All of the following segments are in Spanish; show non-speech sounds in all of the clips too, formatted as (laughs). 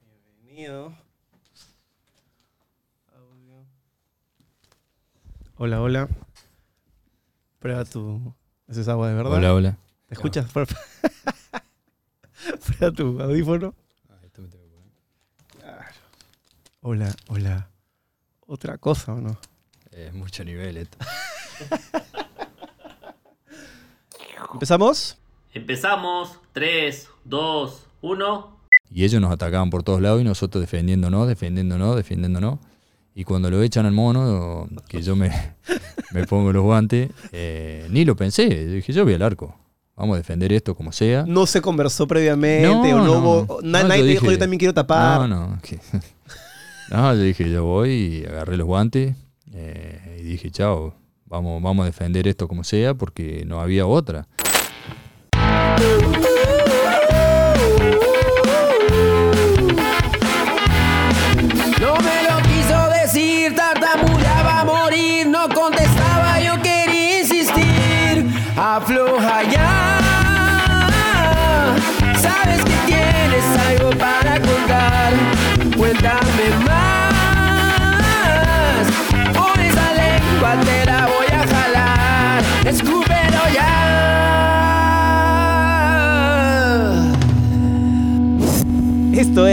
Bienvenido. Audio. Hola, hola. Prueba tu. ¿Eso es agua de verdad? Hola, hola. ¿Te escuchas? Por- (laughs) Prueba tu audífono. Claro. Hola, hola. Otra cosa, ¿o no? Es mucho nivel esto. (laughs) ¿Empezamos? Empezamos. 3, 2, 1. Y ellos nos atacaban por todos lados y nosotros defendiéndonos, defendiéndonos, defendiéndonos. Y cuando lo echan al mono, que yo me, (laughs) me pongo los guantes, eh, ni lo pensé. Yo dije, yo voy al arco. Vamos a defender esto como sea. No se conversó previamente No, o no, no. hubo. na- No, nadie te dijo, yo también quiero tapar. No, no. que- (laughs) no, yo dije, yo voy y agarré los guantes eh, y dije, chao, vamos, vamos a defender esto como sea porque no había otra.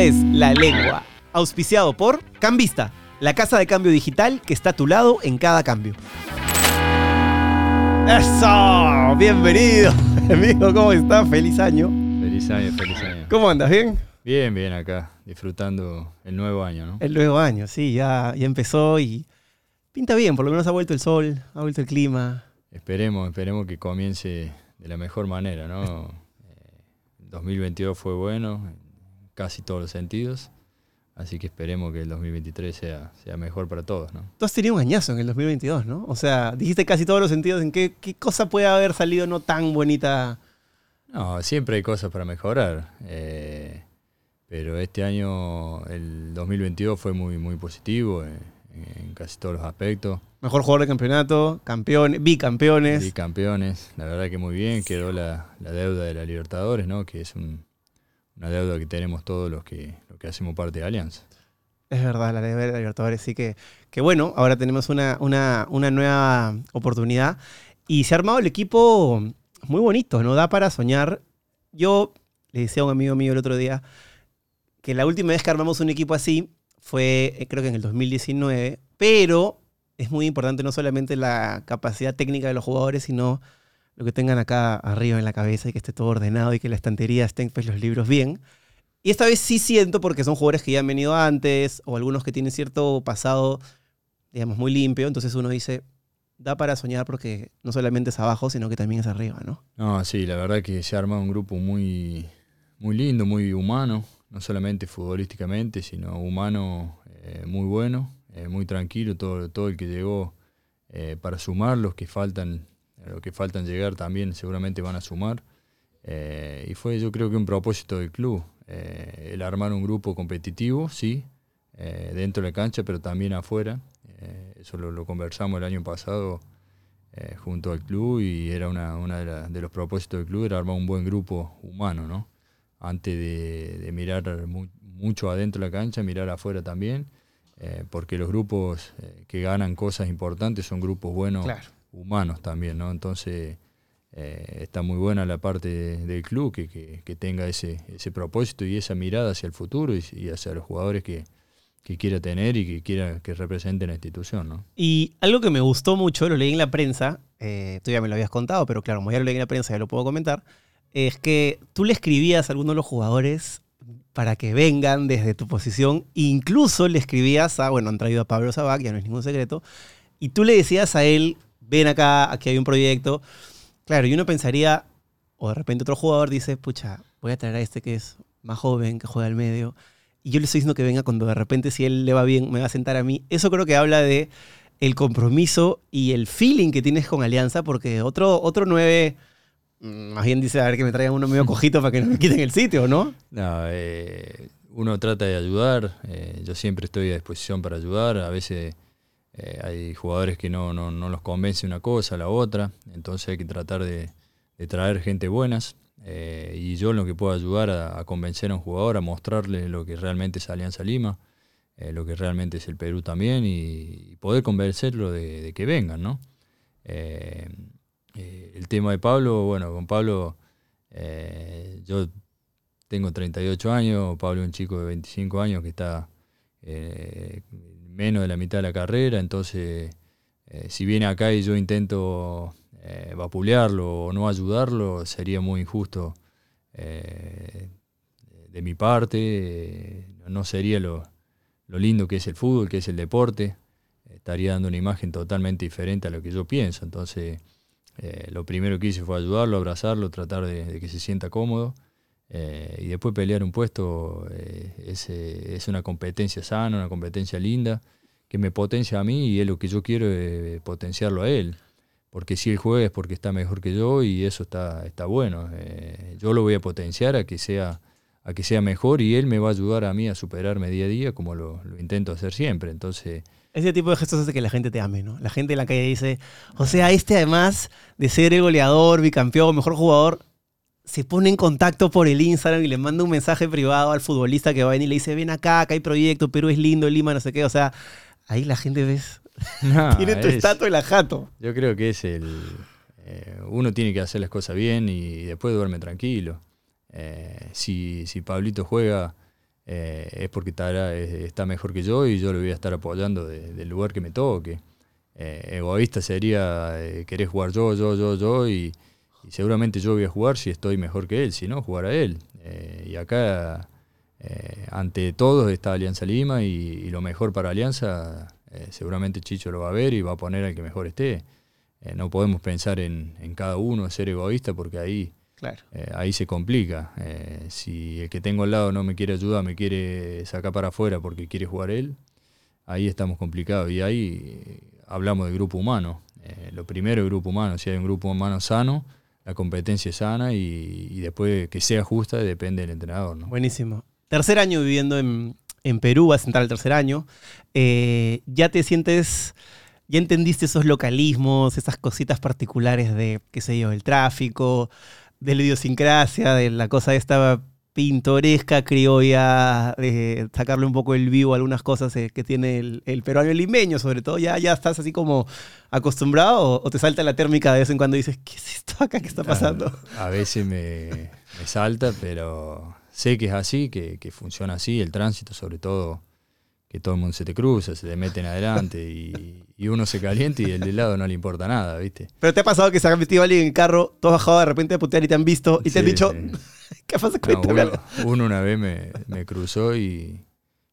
Es La Lengua, auspiciado por Cambista, la casa de cambio digital que está a tu lado en cada cambio. ¡Eso! Bienvenido, (laughs) amigo, ¿cómo estás? Feliz año. Feliz año, feliz año. ¿Cómo andas? ¿Bien? Bien, bien acá, disfrutando el nuevo año, ¿no? El nuevo año, sí, ya, ya empezó y pinta bien, por lo menos ha vuelto el sol, ha vuelto el clima. Esperemos, esperemos que comience de la mejor manera, ¿no? (laughs) Eh, el 2022 fue bueno en casi todos los sentidos, así que esperemos que el 2023 sea, sea mejor para todos, ¿no? Tú has tenido un añazo en el 2022, ¿no? O sea, dijiste casi todos los sentidos en qué, qué cosa puede haber salido no tan bonita. No, siempre hay cosas para mejorar, eh, pero este año, el 2022 fue muy, muy positivo eh, en casi todos los aspectos. Mejor jugador de campeonato, campeones, bicampeones. Bicampeones, la verdad que muy bien, quedó la, la deuda de la Libertadores, ¿no? Que es un- una deuda que tenemos todos los que, los que hacemos parte de Alianza. Es verdad, la ley de Libertadores. Sí que, que bueno, ahora tenemos una, una, una nueva oportunidad. Y se ha armado el equipo muy bonito, ¿no? Da para soñar. Yo le decía a un amigo mío el otro día que la última vez que armamos un equipo así fue, eh, creo que en el 2019, pero es muy importante no solamente la capacidad técnica de los jugadores, sino lo que tengan acá arriba en la cabeza y que esté todo ordenado y que la estantería estén pues, los libros bien. Y esta vez sí siento porque son jugadores que ya han venido antes o algunos que tienen cierto pasado, digamos, muy limpio. Entonces uno dice, da para soñar porque no solamente es abajo, sino que también es arriba, ¿no? No, sí, la verdad que se ha armado un grupo muy, muy lindo, muy humano, no solamente futbolísticamente, sino humano eh, muy bueno, eh, muy tranquilo, todo, todo el que llegó eh, para sumar, los que faltan, los que faltan llegar también seguramente van a sumar. Eh, y fue yo creo que un propósito del club, eh, el armar un grupo competitivo, sí, eh, dentro de la cancha, pero también afuera. Eso lo, conversamos el año pasado junto al club y era una, una de, los propósitos del club, era armar un buen grupo humano, ¿no? Antes de, mirar mu- mucho adentro de la cancha, mirar afuera también, porque los grupos que ganan cosas importantes son grupos buenos, Claro. Humanos también, ¿no? Entonces eh, está muy buena la parte de- del club que, que- tenga ese, ese propósito y esa mirada hacia el futuro y, hacia los jugadores que, que quiera tener y que quiera que representen la institución, ¿no? Y algo que me gustó mucho, lo leí en la prensa, eh, tú ya me lo habías contado, pero claro, como ya lo leí en la prensa, ya lo puedo comentar, es que tú le escribías a algunos de los jugadores para que vengan desde tu posición, incluso le escribías a, bueno, han traído a Pablo Sabac, ya no es ningún secreto, y tú le decías a él, ven acá, aquí hay un proyecto. Claro, y uno pensaría, o de repente otro jugador dice, pucha, voy a traer a este que es más joven, que juega al medio, y yo le estoy diciendo que venga cuando de repente si él le va bien, me va a sentar a mí. Eso creo que habla de el compromiso y el feeling que tienes con Alianza, porque otro, otro nueve, mm, más bien dice, a ver que me traigan uno medio (laughs) cojito para que no me quiten el sitio, ¿no? No, eh, uno trata de ayudar, eh, yo siempre estoy a disposición para ayudar, a veces eh, hay jugadores que no, no, no los convence una cosa, la otra, entonces hay que tratar de, traer gente buenas, Eh, y yo lo que puedo ayudar a, convencer a un jugador, a mostrarle lo que realmente es Alianza Lima, eh, lo que realmente es el Perú también, y, poder convencerlo de, de, que vengan, ¿no? El tema de Pablo, bueno, con Pablo yo tengo 38 años, Pablo es un chico de 25 años que está menos de la mitad de la carrera, entonces si viene acá y yo intento eh, vapulearlo o no ayudarlo sería muy injusto eh, de mi parte, eh, no sería lo, lo, lindo que es el fútbol, que es el deporte, estaría dando una imagen totalmente diferente a lo que yo pienso, entonces eh, lo primero que hice fue ayudarlo, abrazarlo, tratar de que se sienta cómodo. Y después pelear un puesto es, es una competencia sana, una competencia linda, que me potencia a mí y es lo que yo quiero potenciarlo a él porque si él juega es porque está mejor que yo y eso está, está bueno. Eh, yo lo voy a potenciar a que, sea, a que sea mejor y él me va a ayudar a mí a superarme día a día como lo, lo intento hacer siempre. Entonces... Ese tipo de gestos hace que la gente te ame, ¿no? La gente en la calle dice, o sea, este además de ser el goleador, bicampeón, mejor jugador, se pone en contacto por el Instagram y le manda un mensaje privado al futbolista que va a venir y le dice, ven acá, acá hay proyecto, Perú es lindo, Lima, no sé qué. O sea, ahí la gente ves (laughs) no, (laughs) tiene tu estatua y la jato. Yo creo que es el. Eh, uno tiene que hacer las cosas bien y después duerme tranquilo. Eh, si, si Pablito juega eh, es porque estará, está mejor que yo y yo le voy a estar apoyando de, del lugar que me toque. egoísta sería querer jugar yo, yo, yo, yo y, y, seguramente yo voy a jugar si estoy mejor que él, si no, jugar a él. y acá, ante todos está Alianza Lima y, y lo mejor para Alianza eh, seguramente Chicho lo va a ver y va a poner al que mejor esté. Eh, no podemos pensar en, en, cada uno, ser egoísta, porque ahí, claro. eh, ahí se complica. Eh, si el que tengo al lado no me quiere ayudar, me quiere sacar para afuera porque quiere jugar él, ahí estamos complicados. Y ahí hablamos de grupo humano. lo primero es grupo humano. Si hay un grupo humano sano, la competencia es sana y, después que sea justa depende del entrenador. ¿no? Buenísimo. Tercer año viviendo en, en Perú, vas a entrar al tercer año, eh, ya te sientes, ya entendiste esos localismos, esas cositas particulares de, qué sé yo, el tráfico, de la idiosincrasia, de la cosa esta pintoresca, criolla, de sacarle un poco el vivo a algunas cosas eh, que tiene el, el, peruano el limeño, sobre todo, ya, ya estás así como acostumbrado o, o, te salta la térmica de vez en cuando y dices, ¿qué es esto acá que está pasando? A, a veces me, me salta, pero sé que es así, que, que, funciona así, el tránsito sobre todo, que todo el mundo se te cruza, se te meten adelante y, y, uno se calienta y el de lado no le importa nada, ¿viste? Pero te ha pasado que se ha metido alguien en el carro, tú has bajado de repente a putear y te han visto y sí, te han dicho, sí. (laughs) ¿qué pasa? No, uno, uno, una vez me, me cruzó y,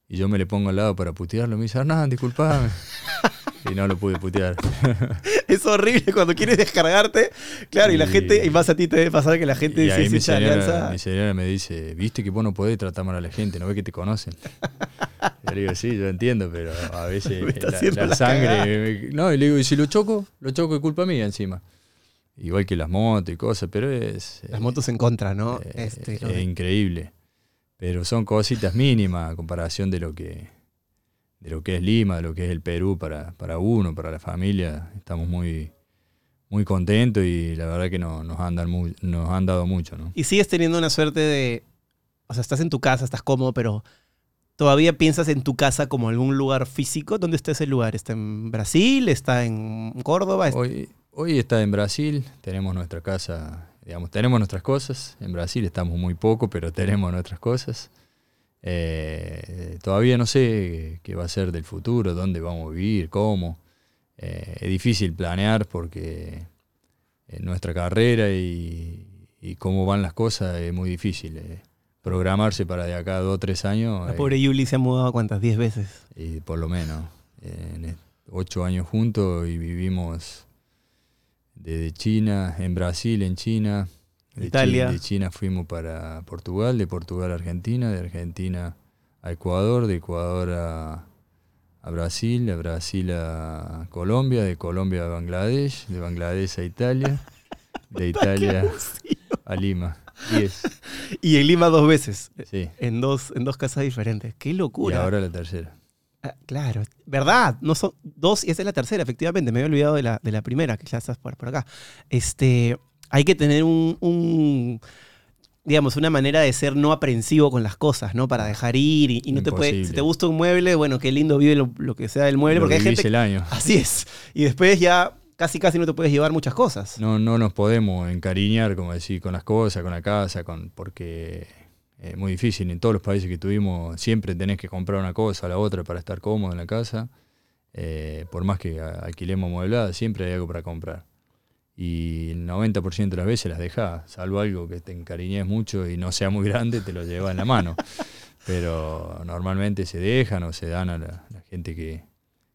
y, yo me le pongo al lado para putearlo, me dice, Hernán, disculpame. (laughs) y no lo pude putear. (laughs) es horrible cuando quieres descargarte. Claro, y, y, la gente, y más a ti te debe pasar que la gente y dice, mi señora, alianza... mi señora me dice, viste que vos no podés tratar mal a la gente, no ves que te conocen. (laughs) yo le digo, sí, yo entiendo, pero a veces (laughs) la, la, la, sangre. Me, no, y le digo, y si lo choco, lo choco es culpa mía encima. Igual que las motos y cosas, pero es. Las motos en contra, ¿no? Eh, este, es, es increíble. Pero son cositas mínimas a comparación de lo que de lo que es Lima, de lo que es el Perú para, para uno, para la familia. Estamos muy, muy contentos y la verdad que no, nos, han dado muy, nos han dado mucho. ¿no? Y sigues teniendo una suerte de, o sea, estás en tu casa, estás cómodo, pero todavía piensas en tu casa como algún lugar físico. ¿Dónde está ese lugar? ¿Está en Brasil? ¿Está en Córdoba? Hoy, hoy está en Brasil, tenemos nuestra casa, digamos, tenemos nuestras cosas. En Brasil estamos muy poco, pero tenemos nuestras cosas. Eh, todavía no sé qué va a ser del futuro, dónde vamos a vivir, cómo. Eh, es difícil planear porque en nuestra carrera y, y, cómo van las cosas es muy difícil. Eh, programarse para de acá a dos o tres años. La pobre Yuli se ha mudado cuántas, diez veces. Y por lo menos. ocho años juntos y vivimos desde China, en Brasil, en China, de Italia. China, de China fuimos para Portugal, de Portugal a Argentina, de Argentina a Ecuador, de Ecuador a, a Brasil, de Brasil a Colombia, de Colombia a Bangladesh, de Bangladesh a Italia, (laughs) de Italia a Lima. (laughs) Y en Lima dos veces. Sí. En dos, en dos casas diferentes. ¡Qué locura! Y ahora la tercera. Ah, claro, ¿verdad? No son dos y esa es la tercera, efectivamente. Me había olvidado de la, de la primera, que ya estás por, por acá. Este, hay que tener un, un, digamos, una manera de ser no aprensivo con las cosas, ¿no? Para dejar ir y, y no te puede. Si te gusta un mueble, bueno, qué lindo vive lo, lo que sea del mueble, Lo porque hay gente. el año. (laughs) Así es. Y después ya casi casi no te puedes llevar muchas cosas. No, no nos podemos encariñar, como decir, con las cosas, con la casa, con porque es muy difícil. En todos los países que tuvimos siempre tenés que comprar una cosa o la otra para estar cómodo en la casa. Eh, por más que a- alquilemos mueblada, siempre hay algo para comprar. Y el 90% de las veces las dejás, salvo algo que te encariñes mucho y no sea muy grande, te lo llevas en la mano. (laughs) Pero normalmente se dejan o se dan a la, la gente que,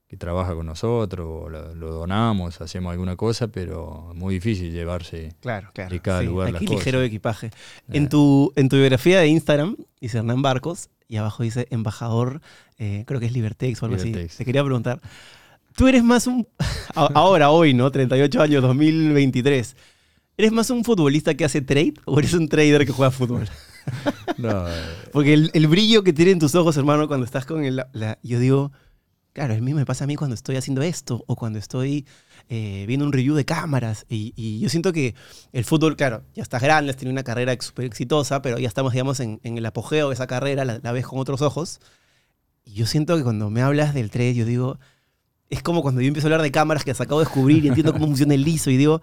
que trabaja con nosotros, o lo, lo donamos, hacemos alguna cosa, pero es muy difícil llevarse. Claro, claro. de cada lugar las Aquí cosas. ligero equipaje. En tu, en tu biografía de Instagram dice Hernán Barcos y abajo dice embajador, eh, creo que es Libertex o algo así. Libertex. Te quería preguntar, tú eres más un, (laughs) ahora, hoy, ¿no? 38 años, 2023. ¿Eres más un futbolista que hace trade o eres un trader que juega fútbol? (laughs) No, eh, Porque el, el brillo que tiene en tus ojos, hermano, cuando estás con el... la- yo digo, claro, el mismo me pasa a mí cuando estoy haciendo esto o cuando estoy eh, viendo un review de cámaras. Y, y yo siento que el fútbol, claro, ya estás grande, has tenido una carrera súper exitosa, pero ya estamos, digamos, en, en el apogeo de esa carrera, la, la ves con otros ojos. Y yo siento que cuando me hablas del trade, yo digo, es como cuando yo empiezo a hablar de cámaras que has acabo de descubrir y entiendo cómo funciona el liso y digo,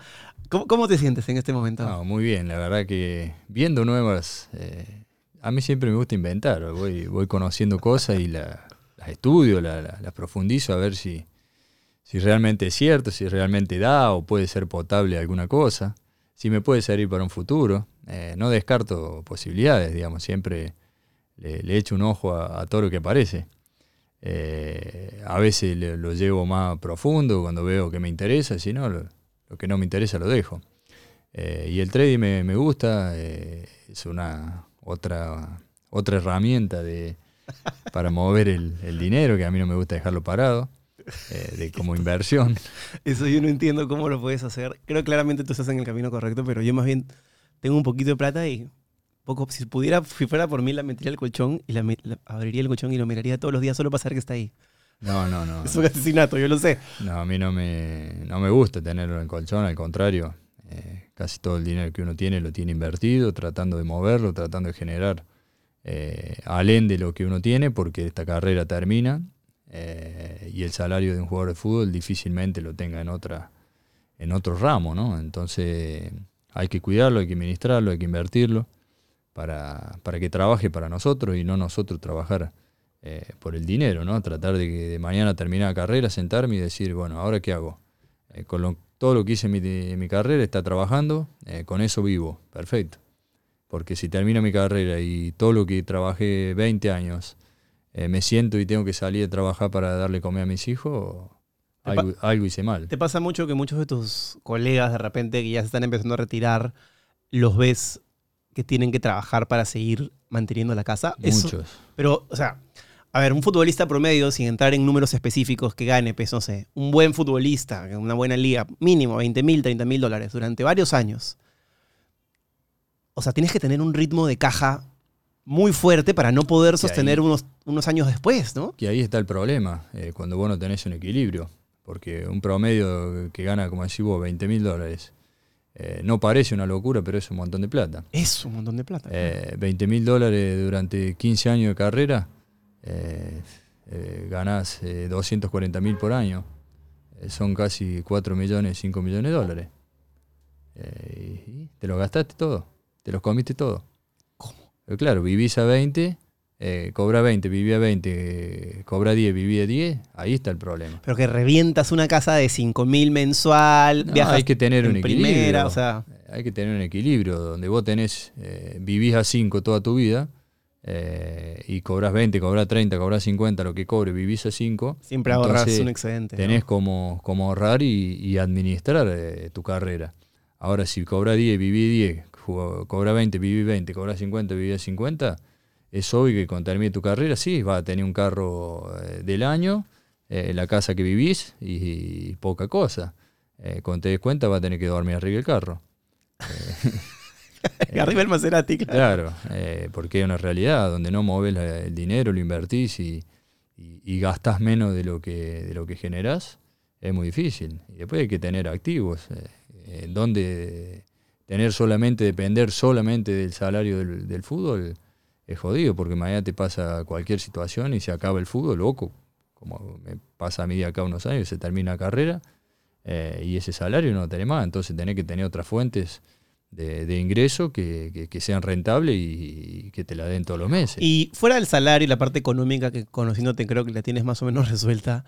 ¿cómo, te sientes en este momento? no, muy bien, la verdad que viendo nuevas, eh, a mí siempre me gusta inventar, voy, voy conociendo cosas y la- las estudio, la- la- las profundizo a ver si, si realmente es cierto, si realmente da o puede ser potable alguna cosa, si me puede servir para un futuro. Eh, no descarto posibilidades, digamos, siempre le, le echo un ojo a, a todo lo que aparece. Eh, a veces lo llevo más profundo cuando veo que me interesa, si no, lo, lo que no me interesa lo dejo. Eh, y el trading me, me gusta, eh, es una otra, otra herramienta de, para mover el, el dinero, que a mí no me gusta dejarlo parado, de, como inversión. Eso yo no entiendo cómo lo puedes hacer. Creo que claramente tú estás en el camino correcto, pero yo más bien tengo un poquito de plata y poco, si pudiera, si fuera por mí, la metería al colchón y la, la- abriría el colchón y lo miraría todos los días solo para saber que está ahí. No, no, no. Es un asesinato, yo lo sé. No, a mí no me, no me gusta tenerlo en colchón, al contrario. eh, casi todo el dinero que uno tiene lo tiene invertido, tratando de moverlo, tratando de generar eh, alén de lo que uno tiene, porque esta carrera termina eh, y el salario de un jugador de fútbol difícilmente lo tenga en otra en otro ramo, ¿no? Entonces hay que cuidarlo, hay que administrarlo, hay que invertirlo para, para que trabaje para nosotros y no nosotros trabajar eh, por el dinero, ¿no? Tratar de que de mañana termine la carrera, sentarme y decir, bueno, ¿ahora qué hago? Eh, con lo- todo lo que hice en mi, en mi carrera está trabajando, eh, con eso vivo, perfecto. Porque si termino mi carrera y todo lo que trabajé 20 años, me siento y tengo que salir a trabajar para darle comer a mis hijos, algo, algo hice mal. ¿Te pasa mucho que muchos de tus colegas de repente que ya se están empezando a retirar, los ves que tienen que trabajar para seguir manteniendo la casa? Eso- Muchos. Pero, o sea, a ver, un futbolista promedio, sin entrar en números específicos, que gane, pues, no sé, un buen futbolista, una buena liga, mínimo 20 mil, 30 mil dólares durante varios años. O sea, tienes que tener un ritmo de caja muy fuerte para no poder ahí- sostener unos, unos años después, ¿no? Que ahí está el problema, eh, cuando vos no tenés un equilibrio. Porque un promedio que gana, como decís vos, 20 mil dólares, eh, no parece una locura, pero es un montón de plata. Es un montón de plata. Eh, 20 mil dólares durante 15 años de carrera, eh, eh, ganás 240 mil por año. Eh, son casi 4 millones, 5 millones de dólares. Eh, y te lo gastaste todo, te los comiste todo. ¿Cómo? Claro, vivís a 20, eh, cobra 20, vivía 20, eh, cobra 10, vivía 10, ahí está el problema. Pero que revientas una casa de 5 mil mensual, No, viajas hay que tener en un primera, equilibrio. o sea, Hay que tener un equilibrio donde vos tenés, eh, vivís a 5 toda tu vida eh, y cobras 20, cobras 30, cobras 50, lo que cobre, vivís a 5. siempre ahorras un excedente. ¿no? Tenés como, como ahorrar y, y administrar eh, tu carrera. Ahora, si cobra 10, viví 10, jugó- cobra 20, viví 20, cobra 50, viví 50, es obvio que cuando termine tu carrera, sí, vas a tener un carro eh, del año, eh, la casa que vivís y, y poca cosa. Eh, cuando te des cuenta, vas a tener que dormir arriba del carro. (laughs) Arriba el Maserati, claro. Claro, eh, porque es una realidad donde no mueves la- el dinero, lo invertís y, y, y gastás menos de lo que de lo que generás, es muy difícil. Y después hay que tener activos, eh, donde tener solamente, depender solamente del salario del, del fútbol jodido, porque mañana te pasa cualquier situación y se acaba el fútbol, loco, como me pasa a mí de acá unos años, se termina la carrera eh, y ese salario no lo tenés más, entonces tenés que tener otras fuentes de, ingreso que, sean rentables y, que te la den todos los meses. Y fuera del salario y la parte económica que conociéndote creo que la tienes más o menos (laughs) resuelta,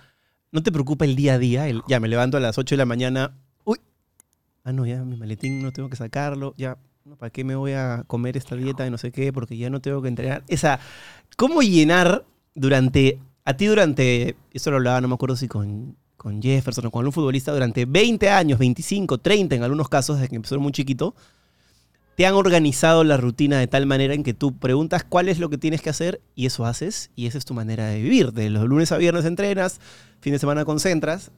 ¿no te preocupa el día a día? Ya me levanto a las 8 de la mañana, uy, ah no, ya mi maletín no tengo que sacarlo, ya, ¿para qué me voy a comer esta dieta de no sé qué? Porque ya no tengo que entrenar. Esa, ¿cómo llenar durante, a ti durante, esto lo hablaba, no me acuerdo si con, con Jefferson o con algún futbolista, durante 20 años, 25, 30 en algunos casos, desde que empezó muy chiquito, te han organizado la rutina de tal manera en que tú preguntas cuál es lo que tienes que hacer y eso haces y esa es tu manera de vivir. De los lunes a viernes entrenas, fin de semana concentras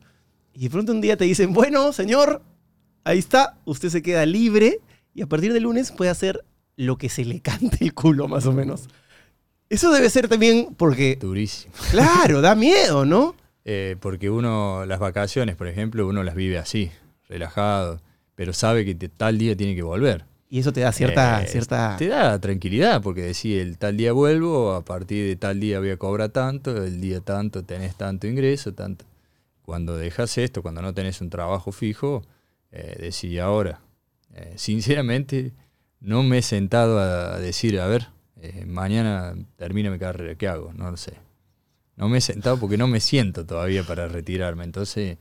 y de pronto un día te dicen, bueno, señor, ahí está, usted se queda libre y a partir del lunes puede hacer lo que se le cante el culo más o menos. Eso debe ser también porque, Durísimo. claro, da miedo, ¿no? Eh, porque uno, las vacaciones, por ejemplo, uno las vive así, relajado, pero sabe que te- tal día tiene que volver. Y eso te da cierta... Eh, cierta... Te da tranquilidad, porque decís, el tal día vuelvo, a partir de tal día voy a cobrar tanto, el día tanto tenés tanto ingreso, tanto. Cuando dejas esto, cuando no tenés un trabajo fijo, eh, decís ahora. Eh, sinceramente, no me he sentado a decir, a ver, eh, mañana termina mi carrera, ¿qué hago? No lo sé. No me he sentado porque no me siento todavía para retirarme. Entonces,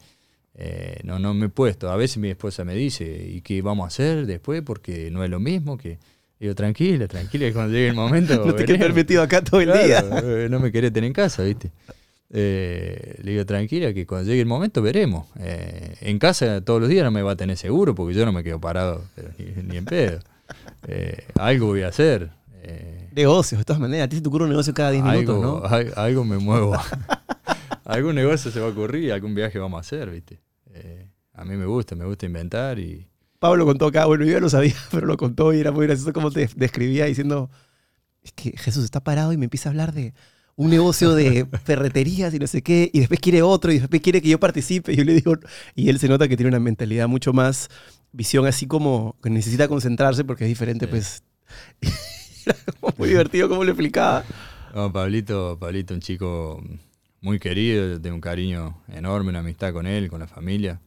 eh, no, no me he puesto. A veces mi esposa me dice, ¿y qué vamos a hacer después? Porque no es lo mismo que... Digo, tranquila, tranquila, que cuando llegue el momento... (laughs) no te quedes veremos". metido acá todo el Claro, día. eh, no me querés tener en casa, ¿viste? Eh, le digo, tranquila, que cuando llegue el momento veremos. Eh, en casa todos los días no me va a tener seguro porque yo no me quedo parado, pero ni, ni en pedo. Eh, algo voy a hacer. eh, Negocios, de todas maneras. A ti se te ocurre un negocio cada 10 minutos, ¿no? al- algo me muevo. (laughs) (laughs) algún negocio se va a ocurrir, algún viaje vamos a hacer, ¿viste? A mí me gusta, me gusta inventar y... Pablo contó acá, bueno, yo ya lo sabía, (laughs) pero lo contó y era muy gracioso como te describía diciendo, es que Jesús está parado y me empieza a hablar de un negocio de ferreterías y no sé qué, y después quiere otro y después quiere que yo participe. Y yo le digo, y él se nota que tiene una mentalidad mucho más, visión así como que necesita concentrarse porque es diferente, Sí. pues. (laughs) Era muy divertido como lo explicaba. No, Pablito, Pablito, un chico muy querido, tengo un cariño enorme, una amistad con él, con la familia.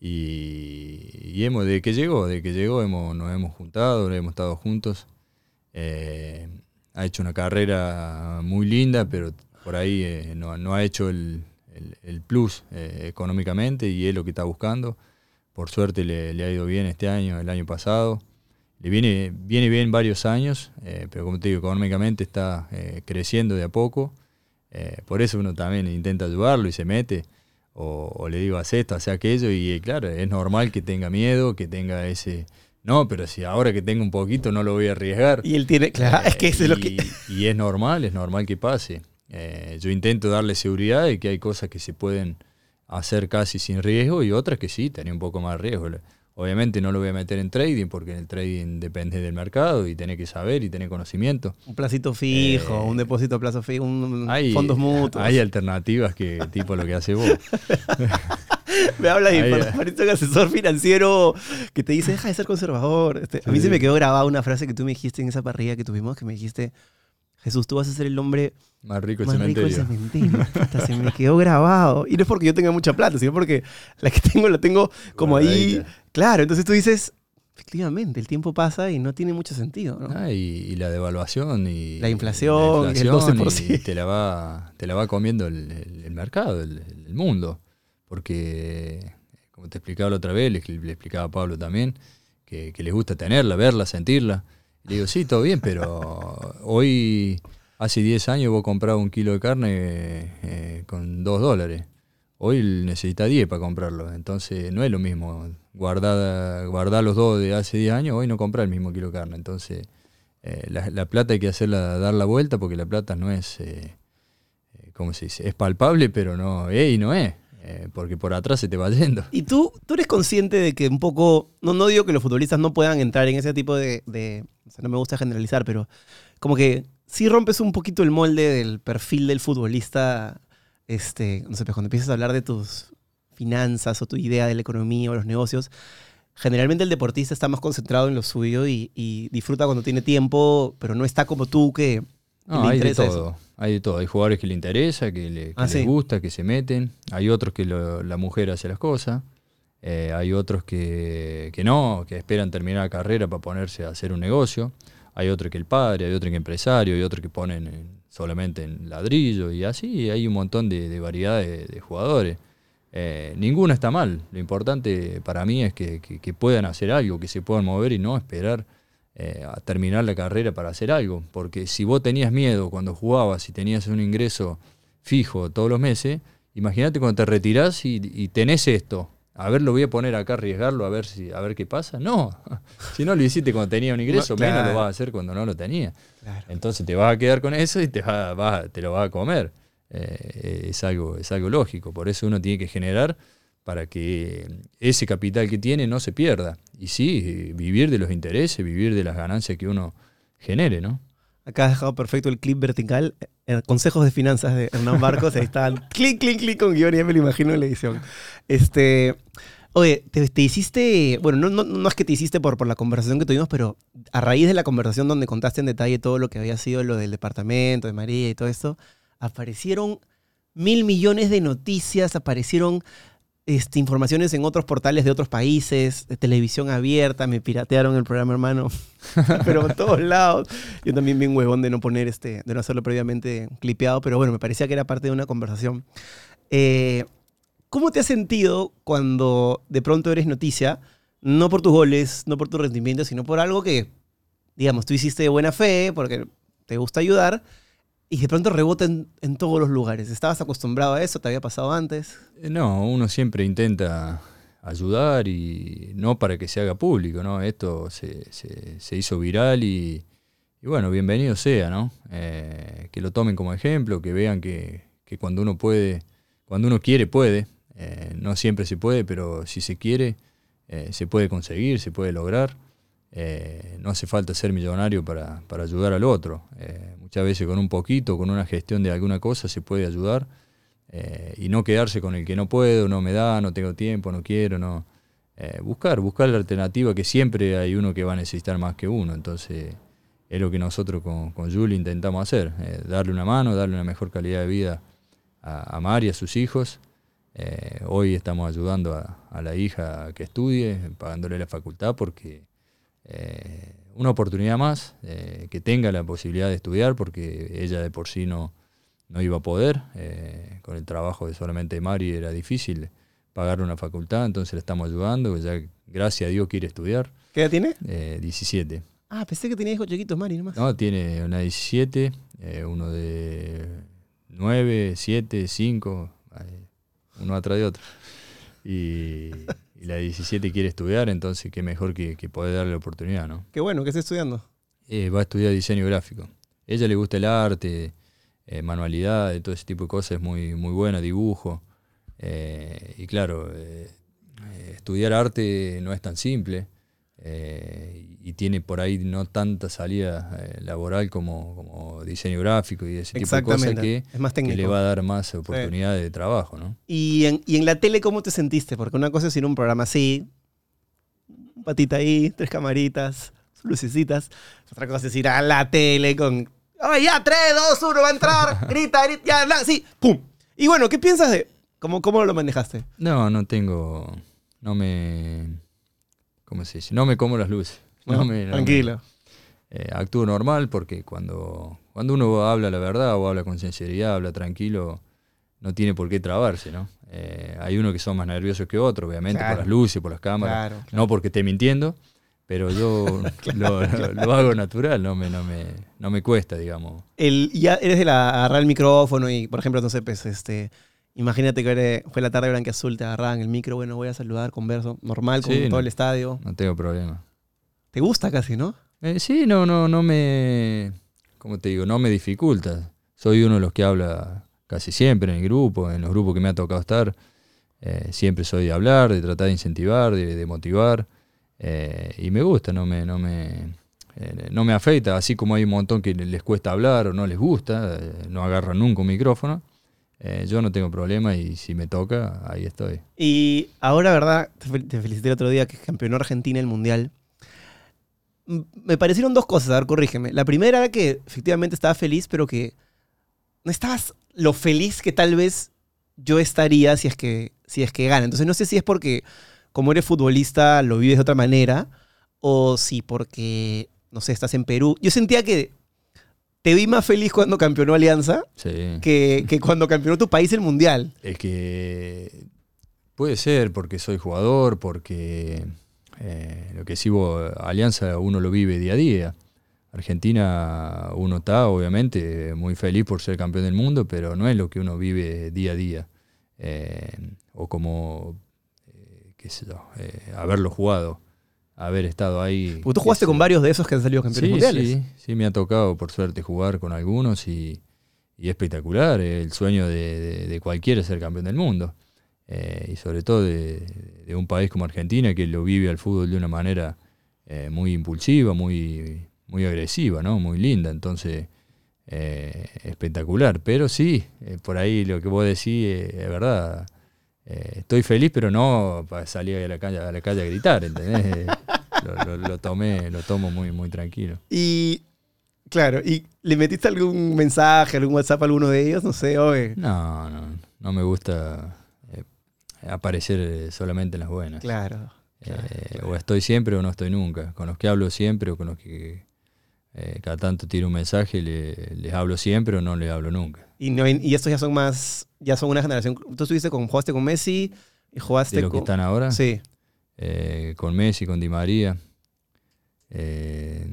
Y, y hemos, desde que llegó, desde que llegó hemos, nos hemos juntado, hemos estado juntos. Eh, ha hecho una carrera muy linda, pero por ahí eh, no, no ha hecho el, el- plus eh, económicamente y es lo que está buscando. Por suerte le, ha ido bien este año, el año pasado. Le viene, viene bien varios años, eh, pero como te digo, económicamente está eh, creciendo de a poco. Por eso uno también intenta ayudarlo y se mete. O, o le digo, haz esto, haz aquello. Y claro, es normal que tenga miedo, que tenga ese... No, pero si ahora que tengo un poquito no lo voy a arriesgar. Y él tiene, claro, es que eso es lo y, que... y es normal, es normal que pase. Eh, yo intento darle seguridad de que hay cosas que se pueden hacer casi sin riesgo y otras que sí, tenía un poco más riesgo. Obviamente no lo voy a meter en trading porque en el trading depende del mercado y tenés que saber y tener conocimiento. Un placito fijo, Eh, un depósito a plazo fijo, un Hay, fondos mutuos. hay alternativas que tipo lo que hace vos. (laughs) Me habla de Ahí, par- eh. parece un asesor financiero que te dice, deja de ser conservador. Este, A mí se me quedó grabada una frase que tú me dijiste en esa parrilla que tuvimos, que me dijiste, Jesús, tú vas a ser el hombre Más rico el rico del cementerio. cementerio. Puta, se me quedó grabado. Y no es porque yo tenga mucha plata, sino porque la que tengo la tengo como ahí. Claro, entonces tú dices, efectivamente, el tiempo pasa y no tiene mucho sentido. ¿no? Ah, y, y la devaluación y La inflación, el inflación 12%. y te la va te la va comiendo el, el- el mercado el, el mundo porque como te explicaba la otra vez le, explicaba a Pablo también que, les gusta tenerla verla sentirla y le digo sí todo bien pero hoy hace 10 años vos comprabas un kilo de carne eh, con 2 dólares Hoy necesita 10 para comprarlo, entonces no es lo mismo. Guardar, guardar los dos de hace 10 años, hoy no comprar el mismo kilo de carne. Entonces, eh, la, la plata hay que hacerla, dar la vuelta porque la plata no es, eh, eh, ¿cómo se dice? Es palpable, pero no es y no es, eh, porque por atrás se te va yendo. Y tú, tú eres consciente de que un poco, no, no digo que los futbolistas no puedan entrar en ese tipo de, no me gusta generalizar, pero como que sí rompes un poquito el molde del perfil del futbolista, este, no sé, pues cuando empiezas a hablar de tus finanzas o tu idea de la economía o los negocios, generalmente el deportista está más concentrado en lo suyo y, disfruta cuando tiene tiempo, pero no está como tú que No, le hay de todo. eso. Hay de todo. Hay jugadores que le interesa, que, le, que Ah, les sí. gusta, que se meten. Hay otros que lo- la mujer hace las cosas. Eh, hay otros que, que no, que esperan terminar la carrera para ponerse a hacer un negocio. Hay otro que el padre, hay otro que empresario, hay otro que ponen en- solamente en ladrillo y así. Hay un montón de, de variedad de, de jugadores. Eh, ninguno está mal. Lo importante para mí es que, que- que puedan hacer algo, que se puedan mover y no esperar eh, a terminar la carrera para hacer algo. Porque si vos tenías miedo cuando jugabas y tenías un ingreso fijo todos los meses, imagínate cuando te retirás y, y tenés esto. A ver, lo voy a poner acá, arriesgarlo, a ver si, a ver qué pasa. No, (laughs) si no lo hiciste cuando tenía un ingreso, No, menos lo vas a hacer cuando no lo tenía. Claro. Entonces te vas a quedar con eso y te, va, va- te lo vas a comer. Eh, es, algo, es algo lógico. Por eso uno tiene que generar para que ese capital que tiene no se pierda. Y sí, vivir de los intereses, vivir de las ganancias que uno genere, ¿no? Acá has dejado perfecto el clip vertical. consejos de finanzas de Hernán Barcos. Ahí está. (laughs) clic, clic, clic con guion. Ya me lo imagino en la edición. Este. Oye, te, te hiciste. Bueno, no, no, no es que te hiciste por, por la conversación que tuvimos, pero a raíz de la conversación donde contaste en detalle todo lo que había sido lo del departamento de María y todo esto, aparecieron mil millones de noticias, aparecieron este, informaciones en otros portales de otros países, de televisión abierta, me piratearon el programa, hermano. (laughs) pero por todos lados. Yo también bien huevón de no poner este, de no hacerlo previamente clipeado, pero bueno, me parecía que era parte de una conversación. Eh, ¿Cómo te has sentido cuando de pronto eres noticia, no por tus goles, no por tu rendimiento, sino por algo que, digamos, tú hiciste de buena fe, porque te gusta ayudar, y de pronto rebota en, todos los lugares? ¿Estabas acostumbrado a eso? ¿Te había pasado antes? Eh, No, uno siempre intenta ayudar y no para que se haga público, ¿no? Esto se, se- hizo viral y, bueno, bienvenido sea, ¿no? Eh, que lo tomen como ejemplo, que vean que, que cuando uno puede, cuando uno quiere, puede. Eh, no siempre se puede, pero si se quiere, se puede conseguir, se puede lograr. No hace falta ser millonario para, para ayudar al otro. Eh, muchas veces con un poquito, con una gestión de alguna cosa, se puede ayudar eh, y no quedarse con el que no puedo, no me da, no tengo tiempo, no quiero, no. Eh, buscar, buscar la alternativa que siempre hay uno que va a necesitar más que uno. Entonces, es lo que nosotros con, con Julie intentamos hacer, darle una mano, darle una mejor calidad de vida a, a Mari, a sus hijos. Hoy estamos ayudando a, a la hija que estudie, pagándole la facultad porque eh, una oportunidad más, eh, que tenga la posibilidad de estudiar porque ella de por sí no, no iba a poder. eh, con el trabajo de solamente Mari era difícil pagarle una facultad, entonces le estamos ayudando. Ya, gracias a Dios, quiere estudiar. ¿Qué edad tiene? eh, 17. Ah, pensé que tenía hijos chiquitos, Mari, nomás. No, tiene una 17, eh, uno de 9, 7, 5, eh, uno atrás de otro. Y, y la 17 quiere estudiar, entonces qué mejor que, que poder darle la oportunidad, ¿no? Qué bueno, ¿qué está estudiando? Eh, va a estudiar diseño gráfico. A ella le gusta el arte, eh, manualidades, todo ese tipo de cosas, es muy, muy buena, dibujo. Eh, y claro, eh, eh, estudiar arte no es tan simple eh, y tiene por ahí no tanta salida eh, laboral como, como diseño gráfico y ese tipo de cosas que, es más que le va a dar más oportunidades de trabajo, ¿no? ¿Y en, y en la tele cómo te sentiste? Porque una cosa es ir a un programa así, un patita ahí, tres camaritas, lucecitas. Otra cosa es ir a la tele con... ¡Ay, ya! ¡3, 2, 1! ¡Va a entrar! (laughs) ¡Grita, grita! ¡Ya! ¡Sí! ¡Pum! Y bueno, ¿qué piensas de...? ¿Cómo, cómo lo manejaste? No, no tengo, no me, ¿cómo se dice? No me como las luces. No No, me- tranquilo. eh, actúo normal porque cuando, cuando uno habla la verdad o habla con sinceridad, habla tranquilo, no tiene por qué trabarse, ¿no? Eh, hay unos que son más nerviosos que otros, obviamente, Claro. por las luces, por las cámaras. Claro, claro. No porque esté mintiendo, pero yo (laughs) lo, lo- lo hago natural, no me, no me, no me cuesta, digamos. El, ya eres de la agarrar el micrófono y, por ejemplo, no sé, pues, este... Imagínate que fue la tarde blanqueazul, te agarraban el micro, bueno, voy a saludar, converso, normal, con Sí, todo no. el estadio. No tengo problema. ¿Te gusta casi, no? Eh, sí, no, no, no me, ¿cómo te digo? No me dificulta. Soy uno de los que habla casi siempre en el grupo, en los grupos que me ha tocado estar. Eh, siempre soy de hablar, de tratar de incentivar, de, de motivar. eh, y me gusta, no me, no me, eh, no me afecta. Así como hay un montón que les cuesta hablar o no les gusta, no agarran nunca un micrófono. Eh, yo no tengo problema y si me toca, ahí estoy. Y ahora, ¿verdad? Te fel- te felicité el otro día que campeonó Argentina el Mundial. Me parecieron dos cosas, a ver, corrígeme. La primera era que efectivamente estaba feliz, pero que no estabas lo feliz que tal vez yo estaría si es que, si es que gana. Entonces no sé si es porque como eres futbolista lo vives de otra manera o si porque, no sé, estás en Perú. Yo sentía que te vi más feliz cuando campeonó Alianza Sí. que, que cuando campeonó tu país el Mundial. Es que puede ser porque soy jugador, porque eh, lo que sí vos, Alianza uno lo vive día a día. Argentina uno está obviamente muy feliz por ser campeón del mundo, pero no es lo que uno vive día a día. Eh, o como, eh, qué sé yo, haberlo jugado, haber estado ahí. Porque tú jugaste con varios de esos que han salido campeones Sí, mundiales. sí, sí, me ha tocado por suerte jugar con algunos y, y espectacular. eh, El sueño de, de- de cualquiera es ser campeón del mundo. Eh, y sobre todo de, de un país como Argentina que lo vive al fútbol de una manera eh, muy impulsiva, muy, muy agresiva, ¿no? muy linda. Entonces, eh, espectacular. Pero sí, eh, por ahí lo que vos decís eh, es verdad. Eh, estoy feliz, pero no para salir a la calle a, la calle a gritar, ¿entendés? (laughs) lo, lo- lo tomé, lo tomo muy, muy tranquilo. Y, claro, ¿y le metiste algún mensaje, algún WhatsApp a alguno de ellos? No sé, oye. No, no, no me gusta eh, aparecer eh, solamente en las buenas. Claro. Eh, O estoy siempre o no estoy nunca. Con los que hablo siempre o con los que eh, cada tanto tiro un mensaje le- les hablo siempre o no les hablo nunca. Y, no, y estos ya son más, ya son una generación. Tú estuviste con, jugaste con Messi y jugaste De los que con... están ahora, Sí. eh, con Messi, con Di María, eh,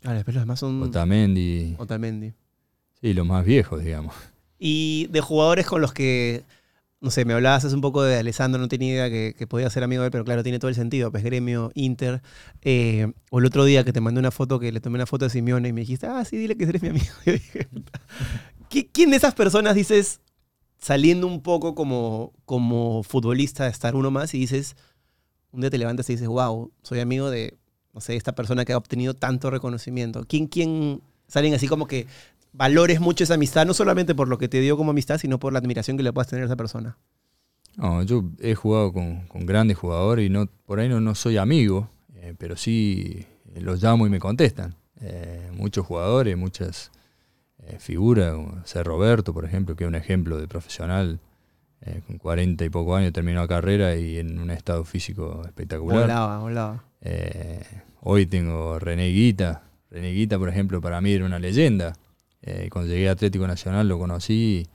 Claro, después los demás son Otamendi, Otamendi. sí, los más viejos, digamos. Y de jugadores con los que, no sé, me hablabas hace un poco de Alessandro, no tenía idea que, que podía ser amigo de él, pero claro, tiene todo el sentido. Pues Gremio, Inter. eh, o el otro día que te mandé una foto, que le tomé una foto a Simeone y me dijiste, ah, sí, dile que eres mi amigo. (laughs) Yo dije, "Puta". ¿Qui- ¿quién de esas personas dices, saliendo un poco como, como futbolista, de estar uno más y dices, un día te levantas y dices, wow, soy amigo de, no sé, esta persona que ha obtenido tanto reconocimiento? ¿Quién, quién salen así como que valores mucho esa amistad, no solamente por lo que te dio como amistad, sino por la admiración que le puedas tener a esa persona. No, yo he jugado con, con grandes jugadores y no, por ahí no, no soy amigo, eh, pero sí eh, los llamo y me contestan. Eh, muchos jugadores, muchas eh, figuras, como C. Roberto, por ejemplo, que es un ejemplo de profesional, con 40 y poco años terminó la carrera y en un estado físico espectacular. Volaba, volaba. Hoy tengo René Guita. René Guita, por ejemplo, para mí era una leyenda. Eh, cuando llegué a Atlético Nacional lo conocí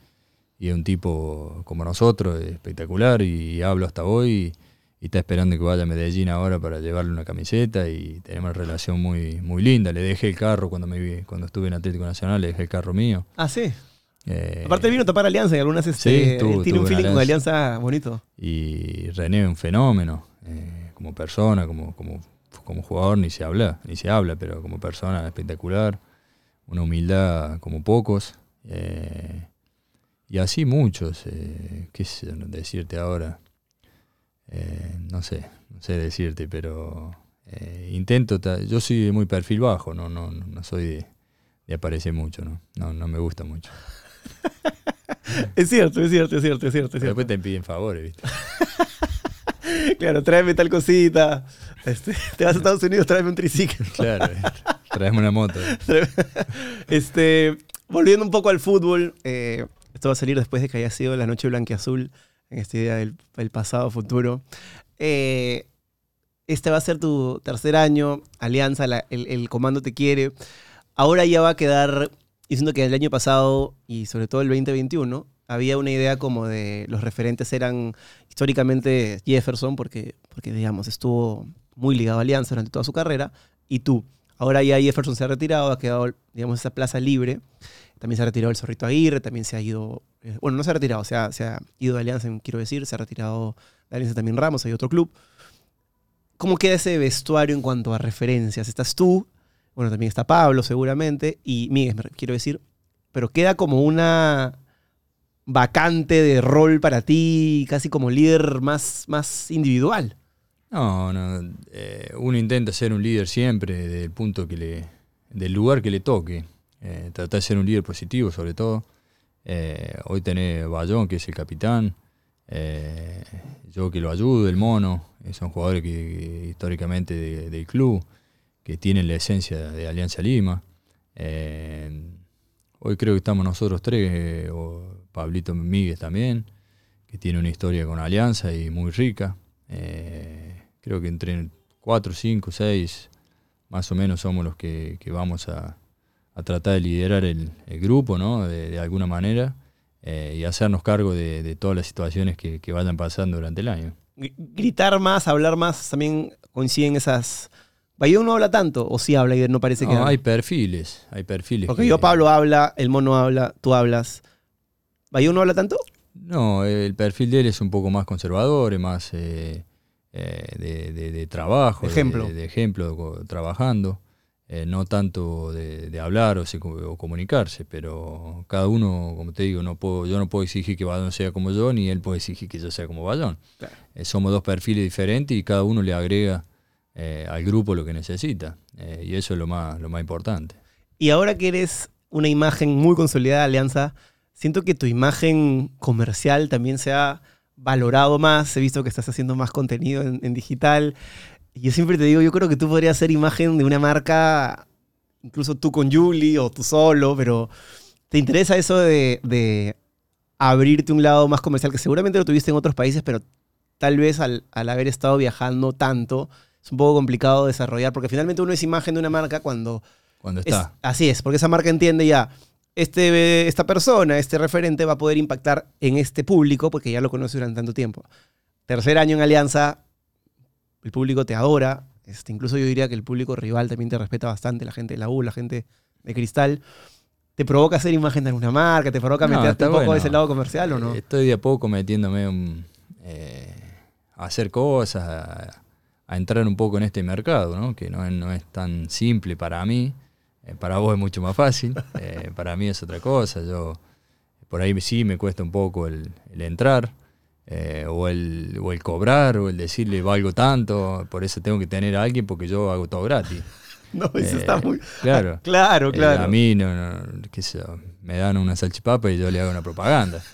y es un tipo como nosotros, espectacular y hablo hasta hoy y, está esperando que vaya a Medellín ahora para llevarle una camiseta y tenemos una relación muy, muy linda. Le dejé el carro cuando, me cuando estuve en Atlético Nacional, le dejé el carro mío. Ah, sí. Eh, Aparte vino a tapar Alianza y algunas este, sí, tiene un feeling con Alianza bonito. Y René es un fenómeno, eh, como persona, como, como, como jugador ni se habla, ni se habla, pero como persona espectacular, una humildad como pocos, eh, y así muchos, eh, qué sé decirte ahora, Eh, no sé, no sé decirte, pero eh, intento, yo soy de muy perfil bajo, no, no, no soy de, de aparecer mucho, ¿no? No, no me gusta mucho. (laughs) Es cierto, es cierto, es cierto, es cierto. Es cierto. después te piden favores, ¿viste? (laughs) Claro, tráeme tal cosita. Este, te vas a Estados Unidos, tráeme un triciclo. Claro, traemos una moto. Este, volviendo un poco al fútbol, eh, esto va a salir después de que haya sido la noche blanquiazul, en esta idea del, del pasado futuro. Eh, este va a ser tu tercer año, Alianza, la- el, el comando te quiere. Ahora ya va a quedar, diciendo que el año pasado y sobre todo el 2021, había una idea como de los referentes eran históricamente Jefferson, porque, porque digamos, estuvo muy ligado a Alianza durante toda su carrera, y tú. Ahora ya Jefferson se ha retirado, ha quedado, digamos, esa plaza libre. También se ha retirado el Zorrito Aguirre, también se ha ido, eh, bueno, no se ha retirado, se ha, se ha ido de Alianza, quiero decir, se ha retirado de Alianza también Ramos, hay otro club. ¿Cómo queda ese vestuario en cuanto a referencias? Estás tú, bueno, también está Pablo seguramente, y Miguel, quiero decir, pero queda como una vacante de rol para ti, casi como líder más, más individual. No, no. eh, uno intenta ser un líder siempre del punto que le, del lugar que le toque. Eh, tratar de ser un líder positivo, sobre todo. Eh, hoy tenés Bayón, que es el capitán, eh, yo que lo ayudo, el mono, son jugadores que, que históricamente de- del club, que tienen la esencia de Alianza Lima. Hoy creo que estamos nosotros tres, o Pablito Míguez también, que tiene una historia con Alianza y muy rica. Eh, creo que entre cuatro, cinco, seis, más o menos somos los que, que vamos a, a tratar de liderar el, el grupo, ¿no? De, de alguna manera, eh, y hacernos cargo de, de todas las situaciones que, que vayan pasando durante el año. Gr- Gritar más, hablar más, también coinciden esas... Bayón no habla tanto, o sí habla y no parece que No, hay perfiles, hay perfiles. Porque que- yo, Pablo habla, el mono habla, tú hablas. ¿Bayón no habla tanto? No, el perfil de él es un poco más conservador, es más eh, eh, de, de- de trabajo, de- Ejemplo. De, de ejemplo, trabajando, eh, no tanto de, hablar o, se- o comunicarse, pero cada uno, como te digo, no puedo, yo no puedo exigir que Bayón sea como yo, ni él puede exigir que yo sea como Bayón. Claro. Somos dos perfiles diferentes y cada uno le agrega al grupo lo que necesita, y eso es lo más, lo más importante. Y ahora que eres una imagen muy consolidada de Alianza, siento que tu imagen comercial también se ha valorado más. He visto que estás haciendo más contenido en, en digital. Y yo siempre te digo, yo creo que tú podrías ser imagen de una marca, incluso tú con Julie o tú solo, pero ¿te interesa eso de, de abrirte un lado más comercial? Que seguramente lo tuviste en otros países, pero tal vez al, al haber estado viajando tanto, es un poco complicado desarrollar, porque finalmente uno es imagen de una marca cuando Cuando es- está. así es, porque esa marca entiende ya, este, esta persona, este referente va a poder impactar en este público porque ya lo conoce durante tanto tiempo. Tercer año en Alianza, el público te adora, este, incluso yo diría que el público rival también te respeta bastante, la gente de la U, la gente de Cristal. ¿Te provoca hacer imagen de alguna marca? ¿Te provoca No, meterte un poco bueno. de ese lado comercial o no? Estoy de a poco metiéndome un, eh, a hacer cosas, a, a entrar un poco en este mercado, ¿no? que no no es tan simple para mí. Eh, para vos es mucho más fácil, eh, para mí es otra cosa. Yo Por ahí sí me cuesta un poco el, el entrar, eh, o, el, o el cobrar, o el decirle valgo tanto, por eso tengo que tener a alguien porque yo hago todo gratis. (laughs) No, eso Eh, está muy... (laughs) Claro. Ah, claro, Eh, claro. a mí no, no, qué sé yo, me dan una salchipapa y yo le hago una propaganda. (laughs)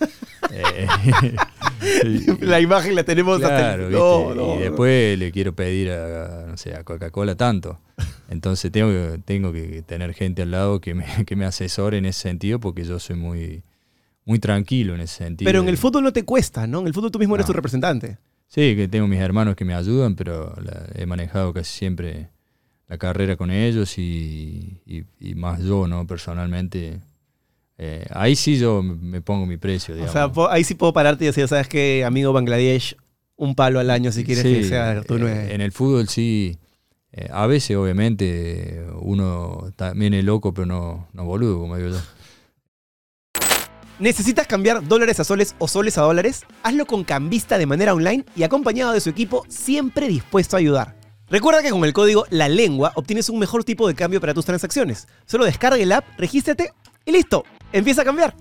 Eh, (laughs) la imagen la tenemos Claro, hasta el... No, no, y no. después le quiero pedir a, no sé, a Coca-Cola tanto. Entonces tengo que, tengo que tener gente al lado que me, que me asesore en ese sentido porque yo soy muy, muy tranquilo en ese sentido. Pero en el fútbol no te cuesta, ¿no? En el fútbol tú mismo eres tu representante. Sí, que tengo mis hermanos que me ayudan, pero la- he manejado casi siempre la carrera con ellos y, y- y más yo, ¿no? Personalmente. Eh, ahí sí yo me- pongo mi precio, O sea, ahí sí puedo pararte y decir, ¿sabes qué, amigo Bangladesh? Un palo al año si quieres Sí, que sea tu eh, nueve. En el fútbol sí. eh, a veces, obviamente, uno también es loco, pero no, no boludo, como digo yo. ¿Necesitas cambiar dólares a soles o soles a dólares? Hazlo con Cambista de manera online y acompañado de su equipo siempre dispuesto a ayudar. Recuerda que con el código La Lengua obtienes un mejor tipo de cambio para tus transacciones. Solo descarga el app, regístrate y listo. Empieza a cambiar.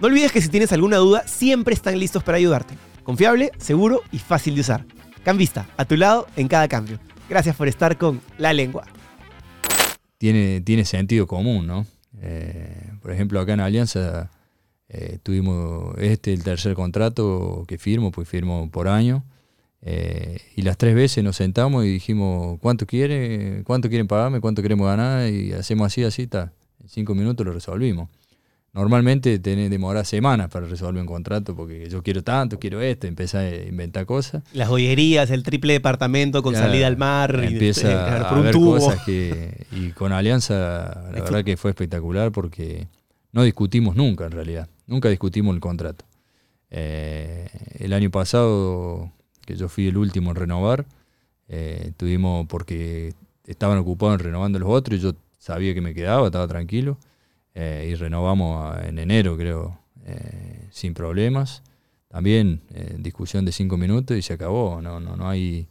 No olvides que si tienes alguna duda, siempre están listos para ayudarte. Confiable, seguro y fácil de usar. Cambista, a tu lado en cada cambio. Gracias por estar con La Lengua. tiene, tiene sentido común, ¿no? Eh, por ejemplo, acá en Alianza eh, tuvimos este el tercer contrato que firmo, pues firmo por año. eh, y las tres veces nos sentamos y dijimos, ¿cuánto quiere? ¿Cuánto quieren pagarme? ¿Cuánto queremos ganar? Y hacemos así, así, está. En cinco minutos lo resolvimos. Normalmente tenés demora semanas para resolver un contrato porque yo quiero tanto, quiero esto, empezar a inventar cosas. Las joyerías, el triple departamento con salida al mar. y- Empieza (laughs) eh, a por un tubo. cosas que... Y con Alianza, (laughs) la verdad que fue espectacular porque no discutimos nunca en realidad. Nunca discutimos el contrato. Eh, el año pasado, que yo fui el último en renovar, eh, tuvimos porque estaban ocupados en renovando los otros y yo sabía que me quedaba, estaba tranquilo. Eh, y renovamos a- en enero, creo, eh, sin problemas. También eh, discusión de cinco minutos y se acabó. No, no, no hay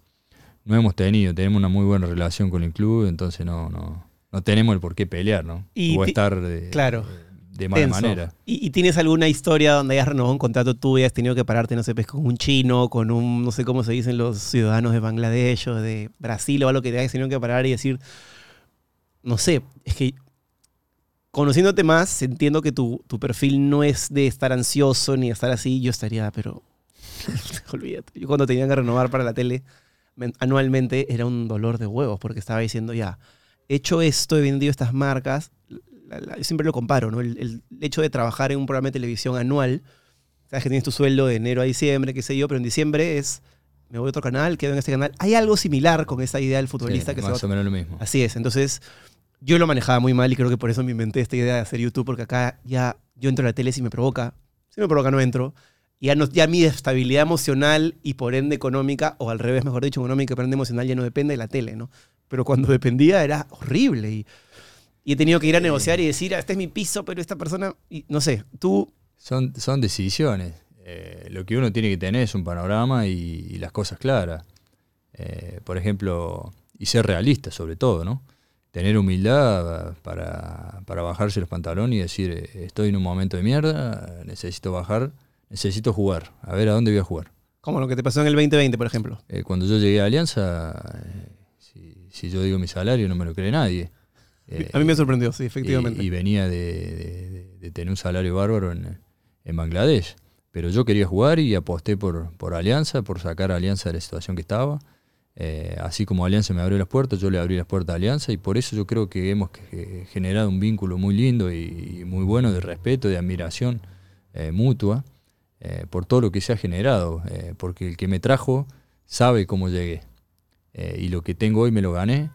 no hemos tenido, tenemos una muy buena relación con el club, entonces no, no, no tenemos el por qué pelear, ¿no? Y o estar de, claro, de mala Tenso. manera. ¿Y, y tienes alguna historia donde hayas renovado un contrato tú y hayas tenido que pararte, no sé, pues, con un chino, con un, no sé cómo se dicen los ciudadanos de Bangladesh o de Brasil o algo que te hayas tenido que parar y decir, no sé, es que conociéndote más, entiendo que tu, tu perfil no es de estar ansioso ni estar así. Yo estaría, pero. (laughs) Olvídate. Yo cuando tenía que renovar para la tele men- anualmente era un dolor de huevos porque estaba diciendo ya, he hecho esto, he vendido estas marcas. La- la- yo siempre lo comparo, ¿no? El, el hecho de trabajar en un programa de televisión anual, sabes que tienes tu sueldo de enero a diciembre, qué sé yo, pero en diciembre es, me voy a otro canal, quedo en este canal. Hay algo similar con esa idea del futbolista Sí, que se va más o menos lo mismo. Así es, entonces yo lo manejaba muy mal y creo que por eso me inventé esta idea de hacer YouTube, porque acá ya yo entro a la tele si me provoca, si me provoca no entro. Y ya, no, ya mi estabilidad emocional y por ende económica, o al revés, mejor dicho, económica y por ende emocional ya no depende de la tele, ¿no? Pero cuando dependía era horrible y, y he tenido que ir a negociar y decir, "Ah, este es mi piso, pero esta persona, y, no sé, tú, Son, son decisiones. Eh, lo que uno tiene que tener es un panorama y, y las cosas claras. Eh, por ejemplo, y ser realista sobre todo, ¿no? Tener humildad para, para bajarse los pantalones y decir, eh, estoy en un momento de mierda, necesito bajar, necesito jugar. A ver a dónde voy a jugar. como lo que te pasó en el 2020, por ejemplo. Eh, cuando yo llegué a Alianza, eh, si, si yo digo mi salario no me lo cree nadie. Eh, (laughs) a mí me sorprendió, sí, efectivamente. y venía de, de- de- de tener un salario bárbaro en, en Bangladesh. Pero yo quería jugar y aposté por, por Alianza, por sacar a Alianza de la situación que estaba. Eh, así como Alianza me abrió las puertas, yo le abrí las puertas a Alianza y por eso yo creo que hemos generado un vínculo muy lindo y, muy bueno de respeto, de admiración eh, mutua eh, por todo lo que se ha generado. porque el que me trajo sabe cómo llegué. Y lo que tengo hoy me lo gané.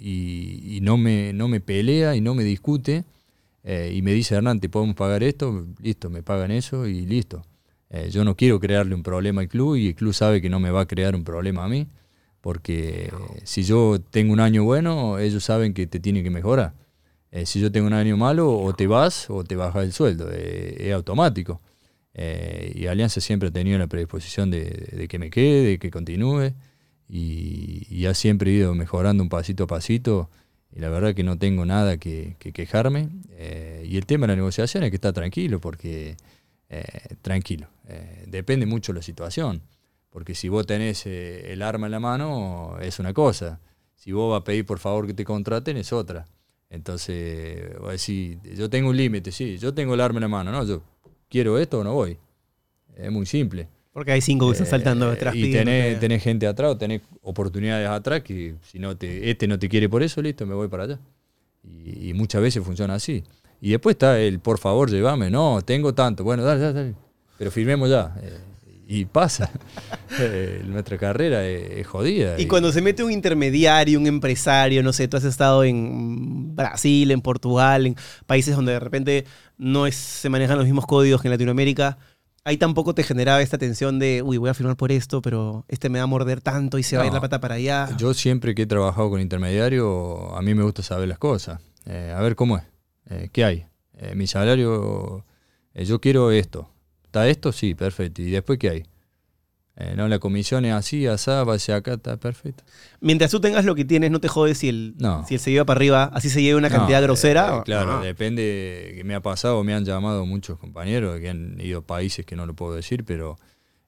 y y no, me, no me pelea y no me discute. y me dice, Hernán, ¿te podemos pagar esto? Listo, me pagan eso y listo. Eh, yo no quiero crearle un problema al club y el club sabe que no me va a crear un problema a mí. Porque eh, si yo tengo un año bueno, ellos saben que te tienen que mejorar. Eh, si yo tengo un año malo, o te vas o te bajas el sueldo. es automático. Y Alianza siempre ha tenido la predisposición de, que me quede, de que continúe. Y, ha siempre ido mejorando un pasito a pasito. Y la verdad que no tengo nada que, que quejarme. Y el tema de la negociación es que está tranquilo, porque tranquilo. Eh, depende mucho de la situación. Porque si vos tenés eh, el arma en la mano, es una cosa. Si vos vas a pedir por favor que te contraten, es otra. Entonces, vos decís, yo tengo un límite, sí, yo tengo el arma en la mano, ¿no? Yo quiero esto o no voy. Es muy simple. Porque hay cinco que están saltando Eh, detrás. y tenés, tenés gente atrás, o tenés oportunidades atrás que si no te, este no te quiere por eso, listo, me voy para allá. Y, y muchas veces funciona así. Y después está el por favor, llévame, no, tengo tanto, bueno, dale, dale, dale. Pero firmemos ya. Eh, y pasa. (laughs) Eh, nuestra carrera es, es jodida. Y cuando se mete un intermediario, un empresario, no sé, tú has estado en Brasil, en Portugal, en países donde de repente no es, se manejan los mismos códigos que en Latinoamérica, ahí tampoco te generaba esta tensión de, uy, voy a firmar por esto, pero este me va a morder tanto y se va a ir la pata para allá. Yo siempre que he trabajado con intermediario, a mí me gusta saber las cosas. Eh, a ver cómo es. Eh, ¿Qué hay? Mi salario, yo quiero esto. ¿Está esto? Sí, perfecto. ¿Y después qué hay? Eh, no, la comisión es así, asá, va hacia acá, está perfecto. Mientras tú tengas lo que tienes, no te jodes si el, No. si el se lleva para arriba, así se lleve una No, cantidad eh, grosera. eh, claro, depende, que me ha pasado, me han llamado muchos compañeros que han ido a países que no lo puedo decir, pero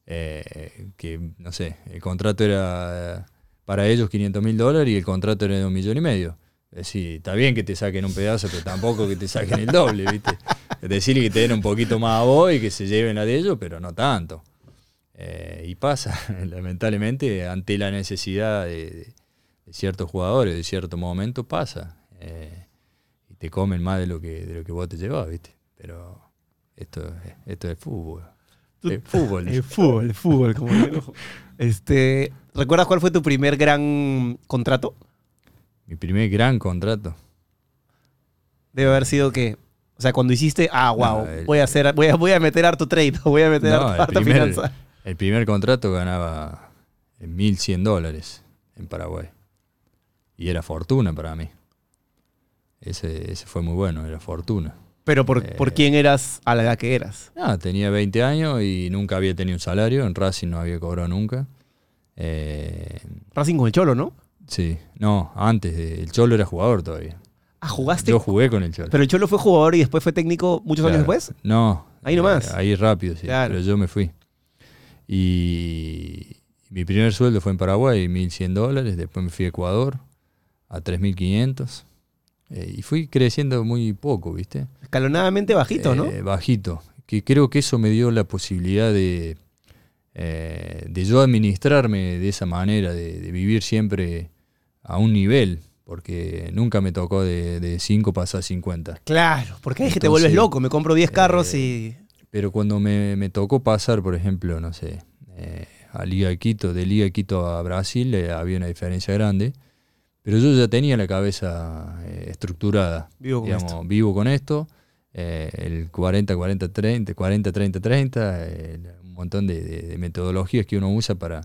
eh, que, no sé, el contrato era para ellos 500 mil dólares y el contrato era de un millón y medio. Es decir, está bien que te saquen un pedazo, pero tampoco que te saquen el doble, ¿viste? (laughs) Es decir, que te den un poquito más a vos y que se lleven la de ellos, pero no tanto. Eh, y pasa, (laughs) lamentablemente, ante la necesidad de, ciertos jugadores, de cierto momento, pasa. Eh, y te comen más de lo que, de lo que vos te llevas, ¿viste? Pero esto, es- esto es fútbol. Es fútbol. (laughs) El fútbol, el fútbol, como el. Este, ¿Recuerdas cuál fue tu primer gran contrato? Mi primer gran contrato. Debe haber sido que, o sea, cuando hiciste, ah, wow, el- voy a hacer, voy a, voy a meter harto trade, (laughs) voy a meter No, harto, el harta primer- finanza. El primer contrato ganaba 1.100 dólares en Paraguay. Y era fortuna para mí. Ese, ese fue muy bueno, era fortuna. Pero por, Eh. por quién eras a la edad que eras. Ah, tenía 20 años y nunca había tenido un salario. En Racing no había cobrado nunca. Eh, Racing con el Cholo, ¿no? sí, no, antes. el Cholo era jugador todavía. Ah, jugaste. Yo jugué con el Cholo. pero el Cholo fue jugador y después fue técnico muchos años después. No. Ahí nomás. eh, ahí rápido, sí. Claro. Pero yo me fui. Y mi primer sueldo fue en Paraguay, 1.100 dólares. Después me fui a Ecuador a 3.500. Eh, y fui creciendo muy poco, ¿viste? Escalonadamente bajito, ¿no? Eh, bajito. Que creo que eso me dio la posibilidad de, eh, de yo administrarme de esa manera, de, de vivir siempre a un nivel, porque nunca me tocó de 5 pasar a 50. Claro, porque es que te vuelves loco, me compro 10 carros eh, y... Pero cuando me, me tocó pasar, por ejemplo, no sé, eh, a Liga de Quito, de Liga de Quito a Brasil, eh, había una diferencia grande. Pero yo ya tenía la cabeza estructurada. Vivo con digamos, esto. vivo con esto. el 40, 40, 30, 40, 30, 30, eh, un montón de, de- de metodologías que uno usa para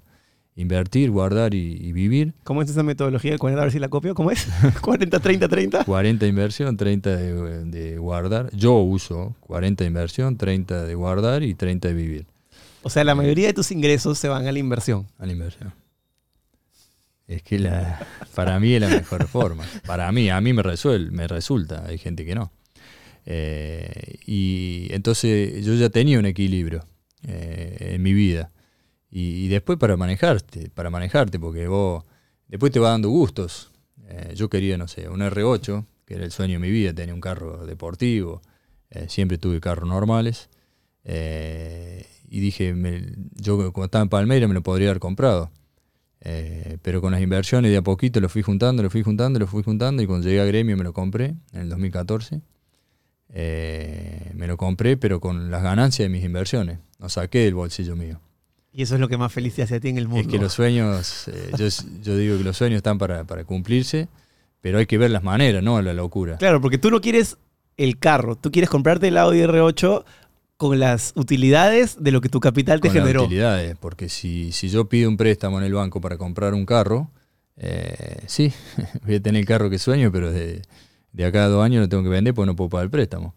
invertir, guardar y, y vivir. ¿Cómo es esa metodología del 40? A ver si la copio. ¿Cómo es? 40, 30, 30. 40 inversión, 30 de, de guardar. Yo uso 40 de inversión, 30 de guardar y 30 de vivir. O sea, la mayoría de tus ingresos se van a la inversión. a la inversión. Es que la, para mí es la mejor (laughs) forma. Para mí, a mí me resuelve, me resulta. Hay gente que no. Eh, y entonces yo ya tenía un equilibrio eh, en mi vida. Y, después para manejarte, para manejarte, porque vos después te va dando gustos. Eh, yo quería, no sé, un R8, que era el sueño de mi vida, tenía un carro deportivo, eh, siempre tuve carros normales. Eh, y dije, me- yo cuando estaba en Palmeira me lo podría haber comprado. Pero con las inversiones de a poquito lo fui juntando, lo fui juntando, lo fui juntando y cuando llegué a Gremio me lo compré en el 2014. Eh, me lo compré pero con las ganancias de mis inversiones. No saqué del bolsillo mío. Y eso es lo que más feliz te hace a ti en el mundo. Es que los sueños, eh, yo, yo digo que los sueños están para, para cumplirse, pero hay que ver las maneras, no la locura. Claro, porque tú no quieres el carro, tú quieres comprarte el Audi R8 con las utilidades de lo que tu capital te con las generó. utilidades, porque si, si yo pido un préstamo en el banco para comprar un carro, eh, sí, (laughs) voy a tener el carro que sueño, pero de, de acá a dos años lo tengo que vender porque no puedo pagar el préstamo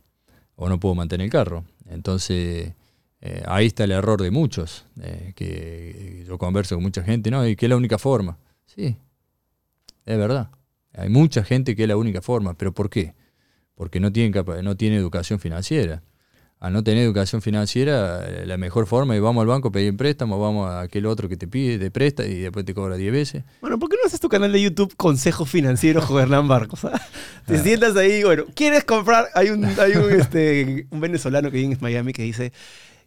o no puedo mantener el carro. Entonces, eh, ahí está el error de muchos, eh, que yo converso con mucha gente, no, y que es la única forma. Sí, es verdad. Hay mucha gente que es la única forma, pero ¿por qué? Porque no tienen, capa- no tiene educación financiera al no tener educación financiera, eh, la mejor forma es vamos al banco a pedir préstamo, vamos a aquel otro que te pide, te presta y después te cobra 10 veces. Bueno, ¿por qué no haces tu canal de YouTube Consejos Financieros con Hernán Barcos? ah? Te sientas ahí, bueno, ¿quieres comprar? Hay un, hay un, (laughs) este, un venezolano que vive en Miami que dice,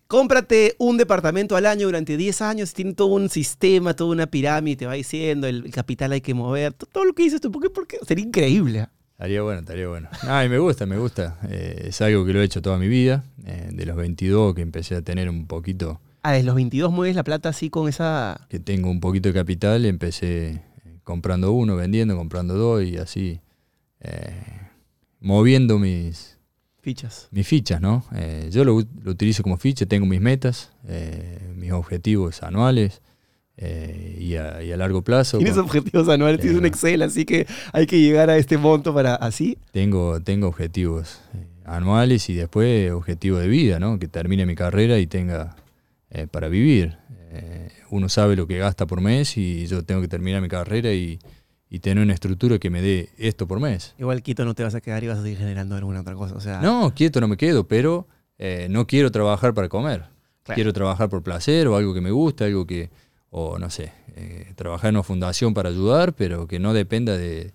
cómprate un departamento al año durante 10 años, tiene todo un sistema, toda una pirámide, te va diciendo, el, el capital hay que mover, to- todo lo que dices tú, ¿por qué? Porque sería increíble. ah. Estaría bueno, estaría bueno. Ay, me gusta, me gusta. Eh, es algo que lo he hecho toda mi vida. eh, de los 22 que empecé a tener un poquito, Ah, desde los 22 mueves la plata así con esa... que tengo un poquito de capital, empecé eh, comprando uno, vendiendo, comprando dos y así, eh, moviendo mis, Fichas. mis fichas, ¿no? Eh, yo lo, lo utilizo como ficha, tengo mis metas, eh, mis objetivos anuales eh, y, a, y a largo plazo. Tienes con- objetivos anuales, tienes un Eh, Excel, así que hay que llegar a este monto para así. tengo, tengo objetivos eh, anuales y después objetivos de vida, ¿no? Que termine mi carrera y tenga eh, para vivir. Uno sabe lo que gasta por mes y yo tengo que terminar mi carrera y, y tener una estructura que me dé esto por mes. Igual Quito no te vas a quedar y vas a seguir generando alguna otra cosa. O sea, No, quieto no me quedo, pero eh, no quiero trabajar para comer. Claro. Quiero trabajar por placer o algo que me gusta, algo que, o no sé, eh, trabajar en una fundación para ayudar, pero que no dependa de,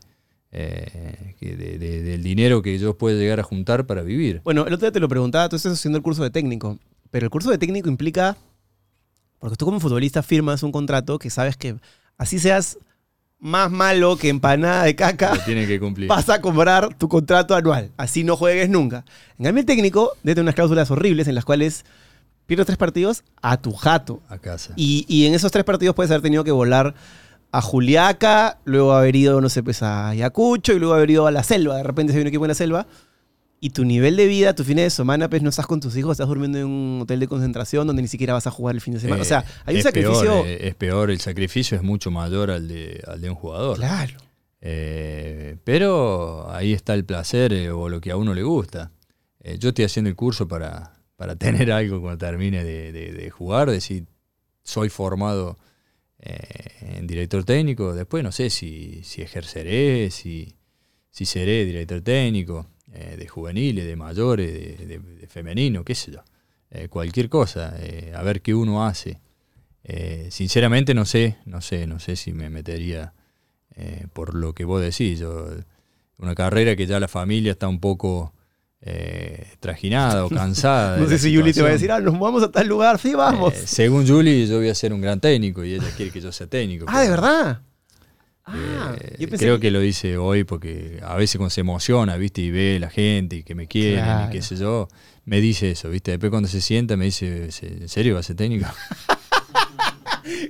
eh, de- del dinero que yo pueda llegar a juntar para vivir. Bueno, el otro día te lo preguntaba, tú estás haciendo el curso de técnico, pero el curso de técnico implica, porque tú como futbolista firmas un contrato que sabes que así seas más malo que empanada de caca, Lo tiene que cumplir. vas a cobrar tu contrato anual. Así no juegues nunca. En cambio, el técnico debe unas cláusulas horribles en las cuales pierdes tres partidos a tu jato. A casa. Y, y en esos tres partidos puedes haber tenido que volar a Juliaca, luego haber ido, no sé, pues a Ayacucho y luego haber ido a la selva. De repente se hay un equipo en la selva. Y tu nivel de vida, tus fines de semana, pues no estás con tus hijos, estás durmiendo en un hotel de concentración donde ni siquiera vas a jugar el fin de semana. o sea, hay un Eh, sacrificio. Peor, eh, es peor, el sacrificio es mucho mayor al de, al de un jugador. claro. Eh, pero ahí está el placer eh, o lo que a uno le gusta. Eh, yo estoy haciendo el curso para, para (laughs) tener algo cuando termine de, de- de jugar, decir, soy formado eh, en director técnico, después no sé si, si ejerceré, si, si seré director técnico eh, de juveniles, de mayores, de, de- de femenino, qué sé yo. Eh, cualquier cosa, eh, a ver qué uno hace. Eh, sinceramente no sé, no sé, no sé si me metería por lo que vos decís. Yo, una carrera que ya la familia está un poco trajinada o (laughs) cansada. No sé si Juli te va a decir, ah, nos vamos a tal lugar, sí, vamos. Según Julie, yo voy a ser un gran técnico y ella quiere que yo sea técnico. ah, ¿de verdad? Ah, eh, yo pensé creo que... lo dice hoy porque a veces cuando se emociona, ¿viste? Y ve la gente y que me quieren Claro. y qué sé yo, me dice eso, ¿viste? Después cuando se sienta me dice, ¿en serio va a ser técnico? (laughs)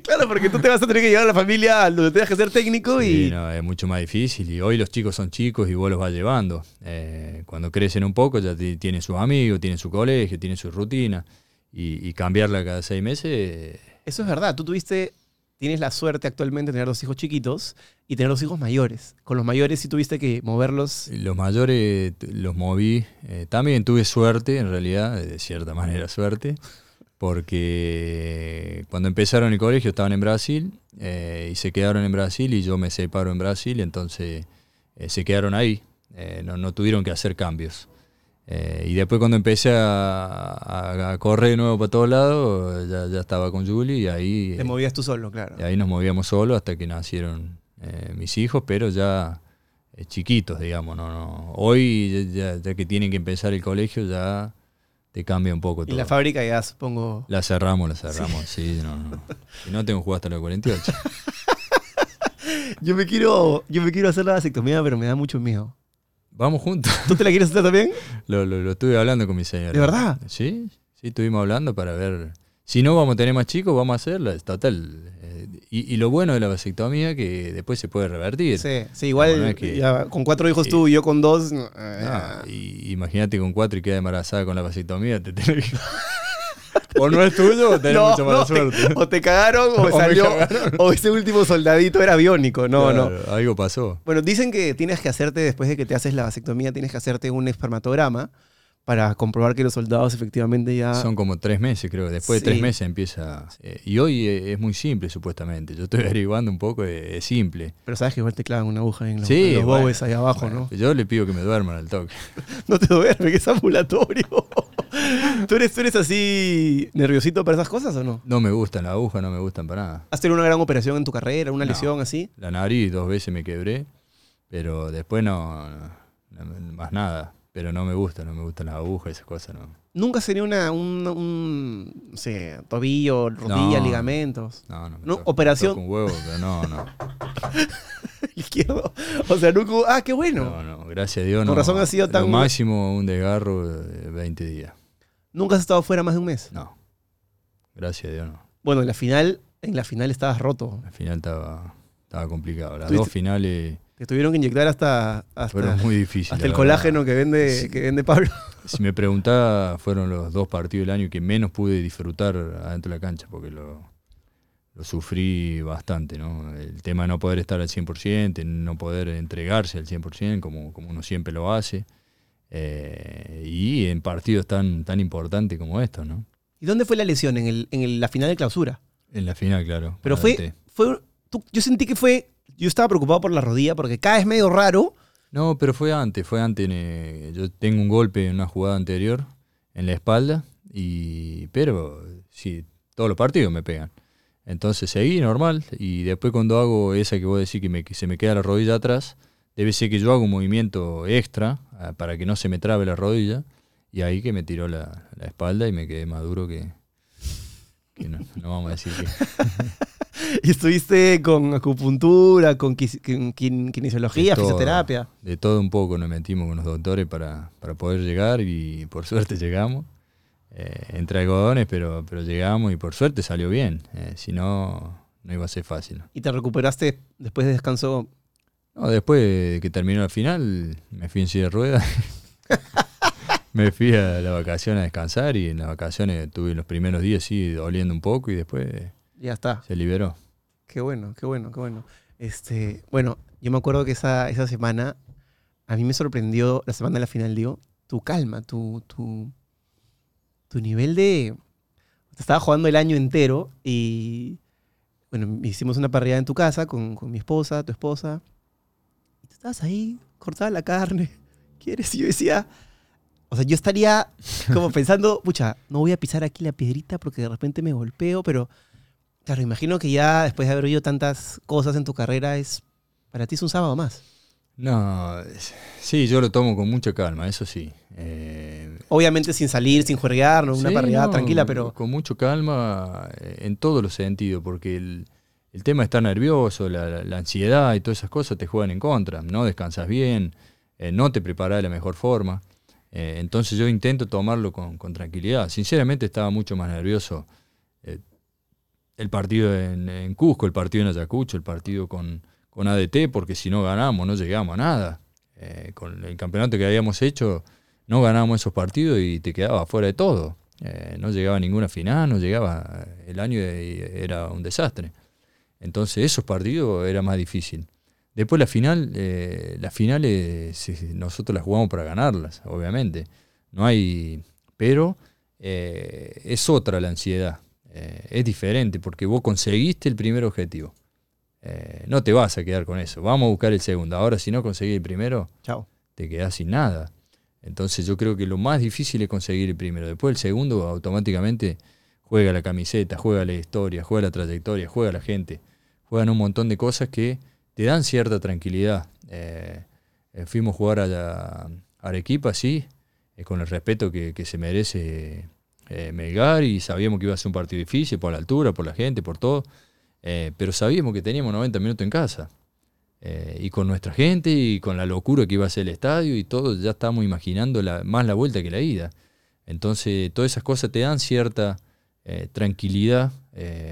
Claro, porque tú te vas a tener que llevar a la familia donde tengas que ser técnico y... Sí, no, es mucho más difícil y hoy los chicos son chicos y vos los vas llevando. Eh, cuando crecen un poco ya ti- tienen sus amigos, tienen su colegio, tienen su rutina y, y cambiarla cada seis meses, eh, Eso es verdad, tú tuviste, tienes la suerte actualmente de tener dos hijos chiquitos y tener dos hijos mayores. Con los mayores sí tuviste que moverlos. los mayores los moví. eh, también tuve suerte, en realidad, de cierta (laughs) manera suerte, porque cuando empezaron el colegio estaban en Brasil eh, y se quedaron en Brasil y yo me separo en Brasil, entonces eh, se quedaron ahí, no, no tuvieron que hacer cambios. Eh, y después cuando empecé a, a- a correr de nuevo para todos lados, ya, ya estaba con Julie y ahí, Te movías tú solo, claro. y ahí nos movíamos solos hasta que nacieron eh, mis hijos, pero ya eh, chiquitos, digamos. No, no. Hoy, ya, ya que tienen que empezar el colegio, ya te cambia un poco Y todo. la fábrica ya supongo... La cerramos, la cerramos, sí, no, no. Y no tengo que jugar hasta los (laughs) 48. Yo me quiero, yo me quiero hacer la vasectomía, pero me da mucho miedo. Vamos juntos. ¿Tú te la quieres hacer también? Lo, lo- lo estuve hablando con mi señora. ¿De verdad? Sí, sí, estuvimos hablando para ver. Si no vamos a tener más chicos, vamos a hacerla. Total. eh, y, y lo bueno de la vasectomía que después se puede revertir. Sí, sí, igual No, no es que- ya con cuatro hijos Sí. tú y yo con dos. no, eh, y imagínate con cuatro y queda embarazada con la vasectomía, te tenés que- (laughs) O no es tuyo o tenés no, mucha mala no, te- suerte. o te cagaron (laughs) o, O salió. cagaron. O ese último soldadito era biónico. No, no. Algo pasó. Bueno, dicen que tienes que hacerte, después de que te haces la vasectomía, tienes que hacerte un espermatograma para comprobar que los soldados efectivamente ya... Son como tres meses, creo. Después de tres meses empieza. eh, y hoy eh, es muy simple, supuestamente. Yo estoy (laughs) averiguando un poco, eh, es simple. Pero sabes que igual te clavan una aguja en los, Sí, en los bueno, bobes ahí abajo, bueno, ¿no? Yo le pido que me duerman al toque. (laughs) No te duermes, que es ambulatorio. (laughs) ¿Tú eres, ¿Tú eres así nerviosito para esas cosas o no? No me gustan las agujas, no me gustan para nada. ¿Has tenido una gran operación en tu carrera, una No. lesión así? La nariz dos veces me quebré, pero después no- más nada. Pero no me gusta, no me gustan las agujas, esas cosas, no. ¿Nunca tenido una, un, un, no sé, tobillo, rodilla, No. ligamentos? No, no. me No, operación- un huevo, pero no, no. (laughs) Izquierdo. O sea, nunca... Ah, qué bueno. No, no, gracias a Dios Con no. razón ha sido tan- Lo máximo un desgarro de 20 días. ¿Nunca has estado fuera más de un mes? No. Gracias a Dios no. Bueno, en la final, en la final estabas roto. Al final estaba, estaba complicado. Las Tuviste- dos finales Te tuvieron que inyectar hasta, hasta, fueron muy difíciles. hasta el colágeno que vende, Sí. que vende Pablo. Si me preguntaba, fueron los dos partidos del año que menos pude disfrutar adentro de la cancha, porque lo, lo sufrí bastante, ¿no? El tema de no poder estar al 100%, no poder entregarse al 100%, como, como uno siempre lo hace, eh, y en partidos tan, tan importantes como estos, ¿no? ¿Y dónde fue la lesión? En, el, en el- la final de clausura. En la final, claro. Pero fue, fue tú- yo sentí que fue, yo estaba preocupado por la rodilla porque vez medio raro. No, pero fue antes, fue antes. eh, yo tengo un golpe en una jugada anterior en la espalda, y pero sí, todos los partidos me pegan. Entonces seguí normal, y después cuando hago esa que vos decís que, me- que se me queda la rodilla atrás, debe ser que yo hago un movimiento extra ah, para que no se me trabe la rodilla, y ahí que me tiró la, la espalda y me quedé más duro que... que no, no vamos a decir que... (laughs) (laughs) Y estuviste con acupuntura, con, quis- con kin- kinesiología, De todo, fisioterapia. De todo un poco nos metimos con los doctores para, para poder llegar y por suerte llegamos. Eh, entre algodones, pero, pero llegamos y por suerte salió bien. Eh, si no, no iba a ser fácil. Y te recuperaste después de descanso. No, después de que terminó la final, me fui en silla de ruedas. (laughs) me fui a las vacaciones a descansar y en las vacaciones tuve los primeros días sí doliendo un poco y después Ya está. se liberó. Qué bueno, qué bueno, qué bueno. Este, bueno, yo me acuerdo que esa, esa semana a mí me sorprendió, la semana de la final, digo, tu calma, tu, tu, tu nivel de... Te estaba jugando el año entero y, bueno, hicimos una parrilla en tu casa con, con mi esposa, tu esposa. Y tú estabas ahí, cortaba la carne. (laughs) ¿Quieres? Y yo decía... O sea, yo estaría como (laughs) pensando, pucha, no voy a pisar aquí la piedrita porque de repente me golpeo, pero Claro, imagino que ya después de haber oído tantas cosas en tu carrera, es para ti es un sábado más. No, sí, yo lo tomo con mucha calma, eso sí. Eh, Obviamente sin salir, sin juerguear, una Sí, parrillada no, tranquila, pero Con mucho calma eh, en todos los sentidos, porque el, el tema está nervioso, la, ansiedad y todas esas cosas te juegan en contra. No descansas bien, eh, no te preparas de la mejor forma. Eh, entonces yo intento tomarlo con, con tranquilidad. Sinceramente estaba mucho más nervioso el partido en, Cusco, el partido en Ayacucho, el partido con, con ADT, porque si no ganamos no llegamos a nada. Eh, con el campeonato que habíamos hecho no ganábamos esos partidos y te quedabas fuera de todo. Eh, no llegaba a ninguna final, no llegaba. El año e- era un desastre. Entonces, esos partidos era más difícil. Después, la final, eh, las finales nosotros las jugamos para ganarlas, obviamente. No hay. Pero eh, es otra la ansiedad. Eh, es diferente porque vos conseguiste el primer objetivo. Eh, no te vas a quedar con eso. Vamos a buscar el segundo. Ahora, si no conseguís el primero, chao. te quedás sin nada. Entonces yo creo que lo más difícil es conseguir el primero. Después el segundo automáticamente juega la camiseta, juega la historia, juega la trayectoria, juega la gente. Juegan un montón de cosas que te dan cierta tranquilidad. Eh, fuimos a jugar a, la- a Arequipa, sí, con el respeto que, que se merece eh, Melgar y sabíamos que iba a ser un partido difícil por la altura, por la gente, por todo. Eh, pero sabíamos que teníamos 90 minutos en casa. Eh, y con nuestra gente y con la locura que iba a ser el estadio y todo, ya estábamos imaginando más la vuelta que la ida. Entonces, todas esas cosas te dan cierta tranquilidad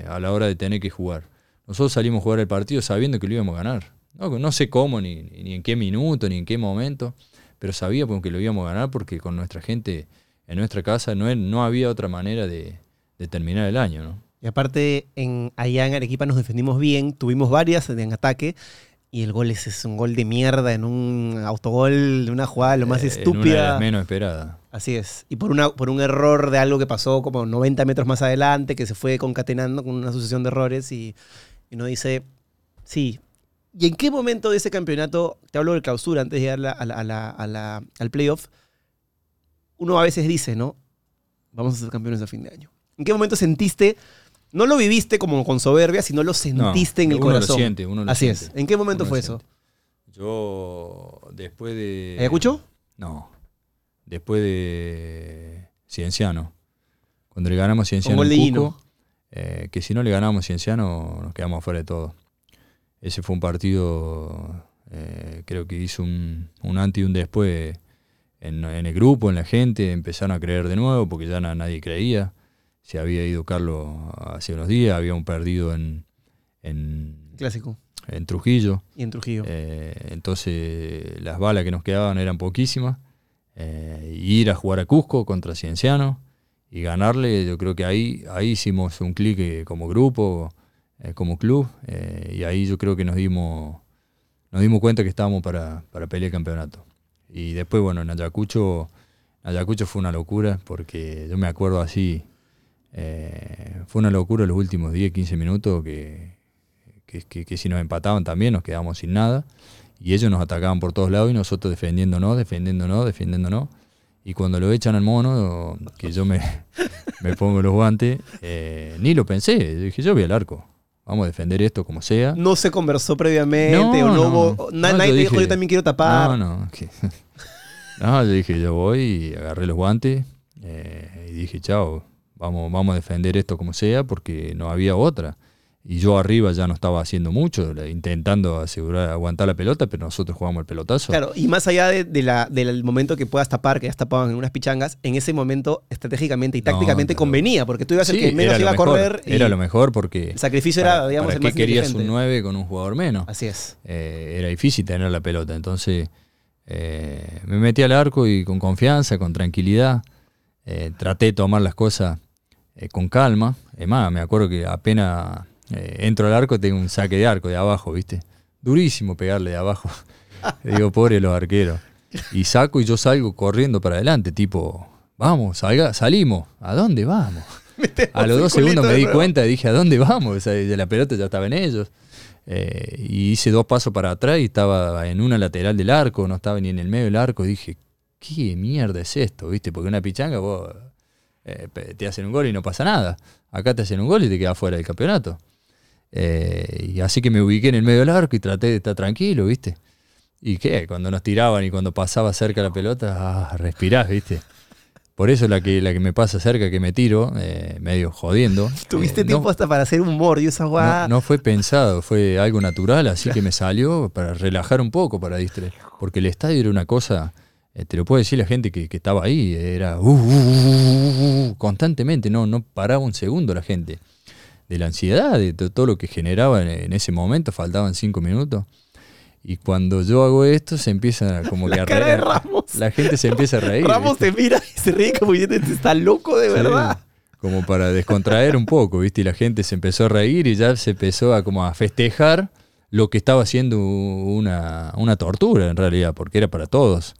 a la hora de tener que jugar. Nosotros salimos a jugar el partido sabiendo que lo íbamos a ganar. No, no sé cómo, ni, ni en qué minuto, ni en qué momento, pero sabíamos que lo íbamos a ganar porque con nuestra gente en nuestra casa no, no había otra manera de, de terminar el año. ¿no? Y aparte, en, allá en Arequipa nos defendimos bien, tuvimos varias en ataque, y el gol es un gol de mierda en un autogol, de una jugada lo más Eh, En una de estúpida. las menos esperadas. Así es. Y por, una, por un error de algo que pasó como 90 metros más adelante, que se fue concatenando con una sucesión de errores, y, y uno dice, sí. ¿Y en qué momento de ese campeonato, te hablo de clausura, antes de llegar a la- a la- a la- a la- al playoff, uno a veces dice, ¿no? Vamos a ser campeones a fin de año. ¿En qué momento sentiste, no lo viviste como con soberbia, sino lo sentiste en el uno corazón? Lo siente, uno lo Así siente. es. ¿En qué momento Uno fue eso? Yo, después de. ¿Ayacucho? No. Después de Cienciano. Cuando le ganamos a Cienciano en. Cusco, eh, que si no le ganamos a Cienciano, nos quedamos fuera de todo. Ese fue un partido, eh, creo que hizo un, un antes y un después en, en el grupo, en la gente. Empezaron a creer de nuevo porque ya na- nadie creía. Se había ido Carlos hace unos días, habíamos perdido en, en, Clásico. en Trujillo. Y en Trujillo. Eh, entonces las balas que nos quedaban eran poquísimas. Eh, ir a jugar a Cusco contra Cienciano y ganarle, yo creo que ahí, ahí hicimos un clic eh, como grupo, eh, como club, y ahí yo creo que nos dimos, nos dimos cuenta que estábamos para, para pelear el campeonato. Y después, bueno, en Ayacucho, Ayacucho fue una locura, porque yo me acuerdo así, eh, fue una locura los últimos 10, 15 minutos que, que, si nos empataban también nos quedábamos sin nada. Y ellos nos atacaban por todos lados y nosotros defendiéndonos, defendiéndonos, defendiéndonos. Y cuando lo echan al mono, que yo me, (laughs) me pongo los guantes, eh, ni lo pensé. Dije, yo voy al arco. Vamos a defender esto como sea. No se conversó previamente, No, o no, no. hubo. na- No, nadie te dijo, dije- yo también quiero tapar. No, no. que- (laughs) no, yo dije, yo voy y agarré los guantes eh, y dije, chao, vamos, vamos a defender esto como sea porque no había otra. Y yo arriba ya no estaba haciendo mucho, la- intentando asegurar, aguantar la pelota, pero nosotros jugamos el pelotazo. Claro, y más allá de, de la, del momento que puedas tapar, que ya tapaban en unas pichangas, en ese momento estratégicamente y No, tácticamente claro. convenía, porque tú ibas el Sí, que menos iba a mejor, correr. y Era lo mejor porque... El sacrificio era, digamos, ¿para el más querías inteligente. un 9 con un jugador menos? Así es. eh, era difícil tener la pelota. Entonces eh, me metí al arco y con confianza, con tranquilidad. eh, traté de tomar las cosas eh, con calma. Es más, me acuerdo que apenas eh, entro al arco tengo un saque de arco de abajo, ¿viste? Durísimo pegarle de abajo. (laughs) Digo, pobre los arqueros. Y saco y yo salgo corriendo para adelante, tipo, vamos, salga, salimos. ¿A dónde vamos? (laughs) A los dos segundos me di cuenta y dije, ¿a dónde vamos? O sea, la pelota ya estaba en ellos. Eh, y hice dos pasos para atrás y estaba en una lateral del arco, no estaba ni en el medio del arco. Y dije, ¿qué mierda es esto? ¿Viste? Porque una pichanga vos eh, te hacen un gol y no pasa nada. Acá te hacen un gol y te quedas fuera del campeonato. Eh, y así que me ubiqué en el medio del arco y traté de estar tranquilo, ¿viste? ¿Y qué? Cuando nos tiraban y cuando pasaba cerca la pelota, ah, respirás, ¿viste? Por eso la que, la que me pasa cerca, que me tiro, eh, medio jodiendo. (laughs) Tuviste eh, tiempo no, hasta para hacer humor y esa no, guada. no fue pensado, fue algo natural, así que me salió para relajar un poco, para distraer. Porque el estadio era una cosa, eh, te lo puede decir la gente que, que estaba ahí, era uh, uh, uh, uh, constantemente, no, no paraba un segundo la gente. De la ansiedad, de to- todo lo que generaba en, ese momento, faltaban cinco minutos. Y cuando yo hago esto, se empieza como que a cara de reír. Ramos. La gente se empieza a reír. Ramos ¿viste? te mira y se ríe como diciendo, "Este está loco de Sí, verdad. Como para descontraer un poco, ¿viste? Y la gente se empezó a reír y ya se empezó a como a festejar lo que estaba siendo una, una tortura en realidad, porque era para todos.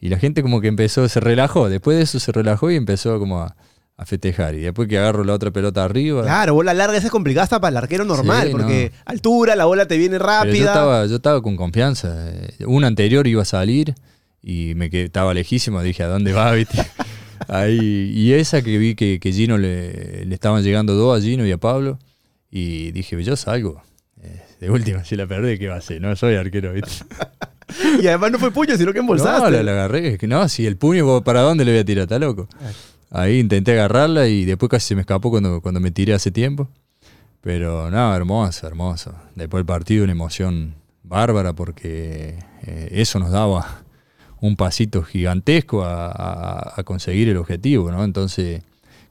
Y la gente como que empezó, se relajó, después de eso se relajó y empezó como a, a festejar. Y después que agarro la otra pelota arriba, Claro, bola larga esa es complicada hasta para el arquero normal, Sí, porque no. altura, la bola te viene Pero yo rápida. estaba, yo estaba con confianza. Eh, Una anterior iba a salir y me quedé, estaba lejísimo. Dije, ¿a dónde va? (laughs) ¿Viste? Ahí, y esa que vi que, que Gino le, le estaban llegando dos a Gino y a Pablo. Y dije, yo salgo. Eh, de última, si la perdí, ¿qué va a hacer? No soy arquero, ¿viste? (laughs) Y además no fue puño, sino que embolsaste. No, la, la agarré. No, si el puño, ¿para dónde le voy a tirar? Está loco. Ahí intenté agarrarla y después casi se me escapó cuando, cuando me tiré hace tiempo. Pero no, hermoso, hermoso. Después del partido una emoción bárbara porque eh, eso nos daba un pasito gigantesco a, a- conseguir el objetivo, ¿no? Entonces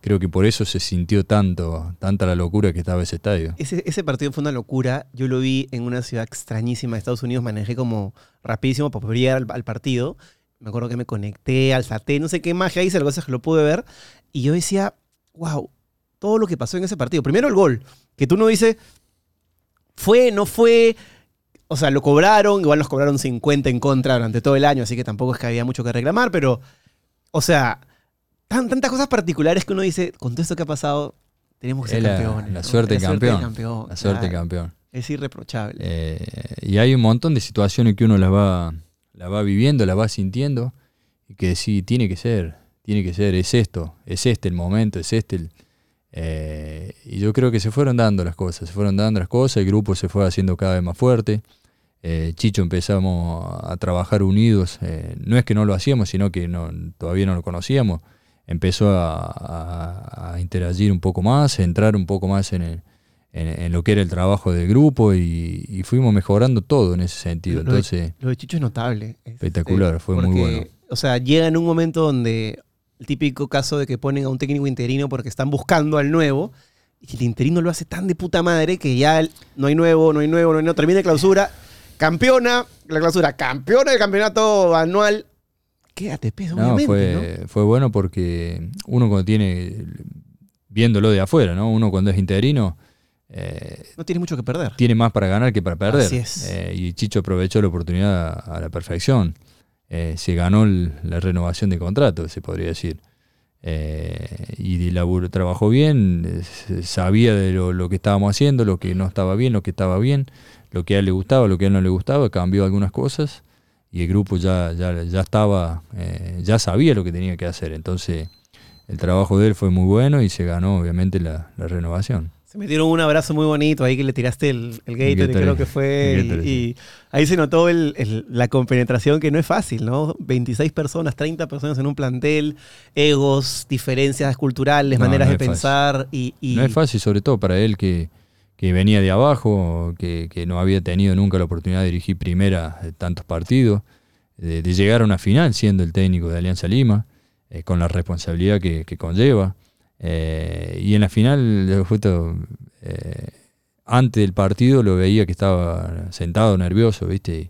creo que por eso se sintió tanto, tanta la locura que estaba ese estadio. Ese, partido fue una locura. Yo lo vi en una ciudad extrañísima de Estados Unidos. Manejé como rapidísimo para poder llegar al partido. Me acuerdo que me conecté, alzaté, no sé qué magia hice, la cosa es que lo pude ver. Y yo decía, wow, todo lo que pasó en ese partido. Primero el gol, que tú no dices, fue, no fue. O sea, lo cobraron, igual nos cobraron 50 en contra durante todo el año, así que tampoco es que había mucho que reclamar, pero, o sea, tan- tantas cosas particulares que uno dice, con todo esto que ha pasado, tenemos que ser la- campeones. la suerte campeón. campeón, La suerte claro. campeón. Es irreprochable. Eh, y hay un montón de situaciones que uno las va, las va viviendo, las va sintiendo, y que sí, tiene que ser, tiene que ser, es esto, es este el momento, es este el... eh, y yo creo que se fueron dando las cosas, se fueron dando las cosas, el grupo se fue haciendo cada vez más fuerte. eh, Chicho empezamos a trabajar unidos, eh, no es que no lo hacíamos, sino que no, todavía no lo conocíamos. Empezó a, a- a interagir un poco más, a entrar un poco más en, el- en, en lo que era el trabajo del grupo y, y fuimos mejorando todo en ese sentido. Lo de- Entonces, Lo de Chicho es notable. Es, Espectacular, fue muy bueno. O sea, llega en un momento donde el típico caso de que ponen a un técnico interino porque están buscando al nuevo y el interino lo hace tan de puta madre que ya no hay nuevo, no hay nuevo, no hay nuevo, termina la clausura, campeona, la clausura, campeona del campeonato anual. Quédate, peso, no, obviamente, fue, ¿no? fue bueno porque uno cuando tiene, viéndolo de afuera, ¿no? Uno cuando es interino, eh, No tienes mucho que perder. tiene más para ganar que para perder. Así es. Eh, y Chicho aprovechó la oportunidad a, la perfección. Eh, se ganó el- la renovación de contrato, se podría decir. Y laburo, trabajó bien, sabía de lo, lo que estábamos haciendo, lo que no estaba bien, lo que estaba bien, lo que a él le gustaba, lo que a él no le gustaba, cambió algunas cosas y el grupo ya, ya, ya estaba, ya sabía lo que tenía que hacer. Entonces el trabajo de él fue muy bueno y se ganó obviamente la, la renovación. Se metieron un abrazo muy bonito ahí que le tiraste el, el Gatorade, creo que fue. Y- ahí se notó el- el- la compenetración que no es fácil, ¿no? 26 personas, 30 personas en un plantel, egos, diferencias culturales, No, maneras no de pensar. Y, y- No es fácil, sobre todo para él que, que venía de abajo, que, que no había tenido nunca la oportunidad de dirigir primera eh, tantos partidos, de, de llegar a una final siendo el técnico de Alianza Lima, eh, con la responsabilidad que, que conlleva. Eh, y en la final, justo eh, antes del partido, lo veía que estaba sentado nervioso, ¿viste?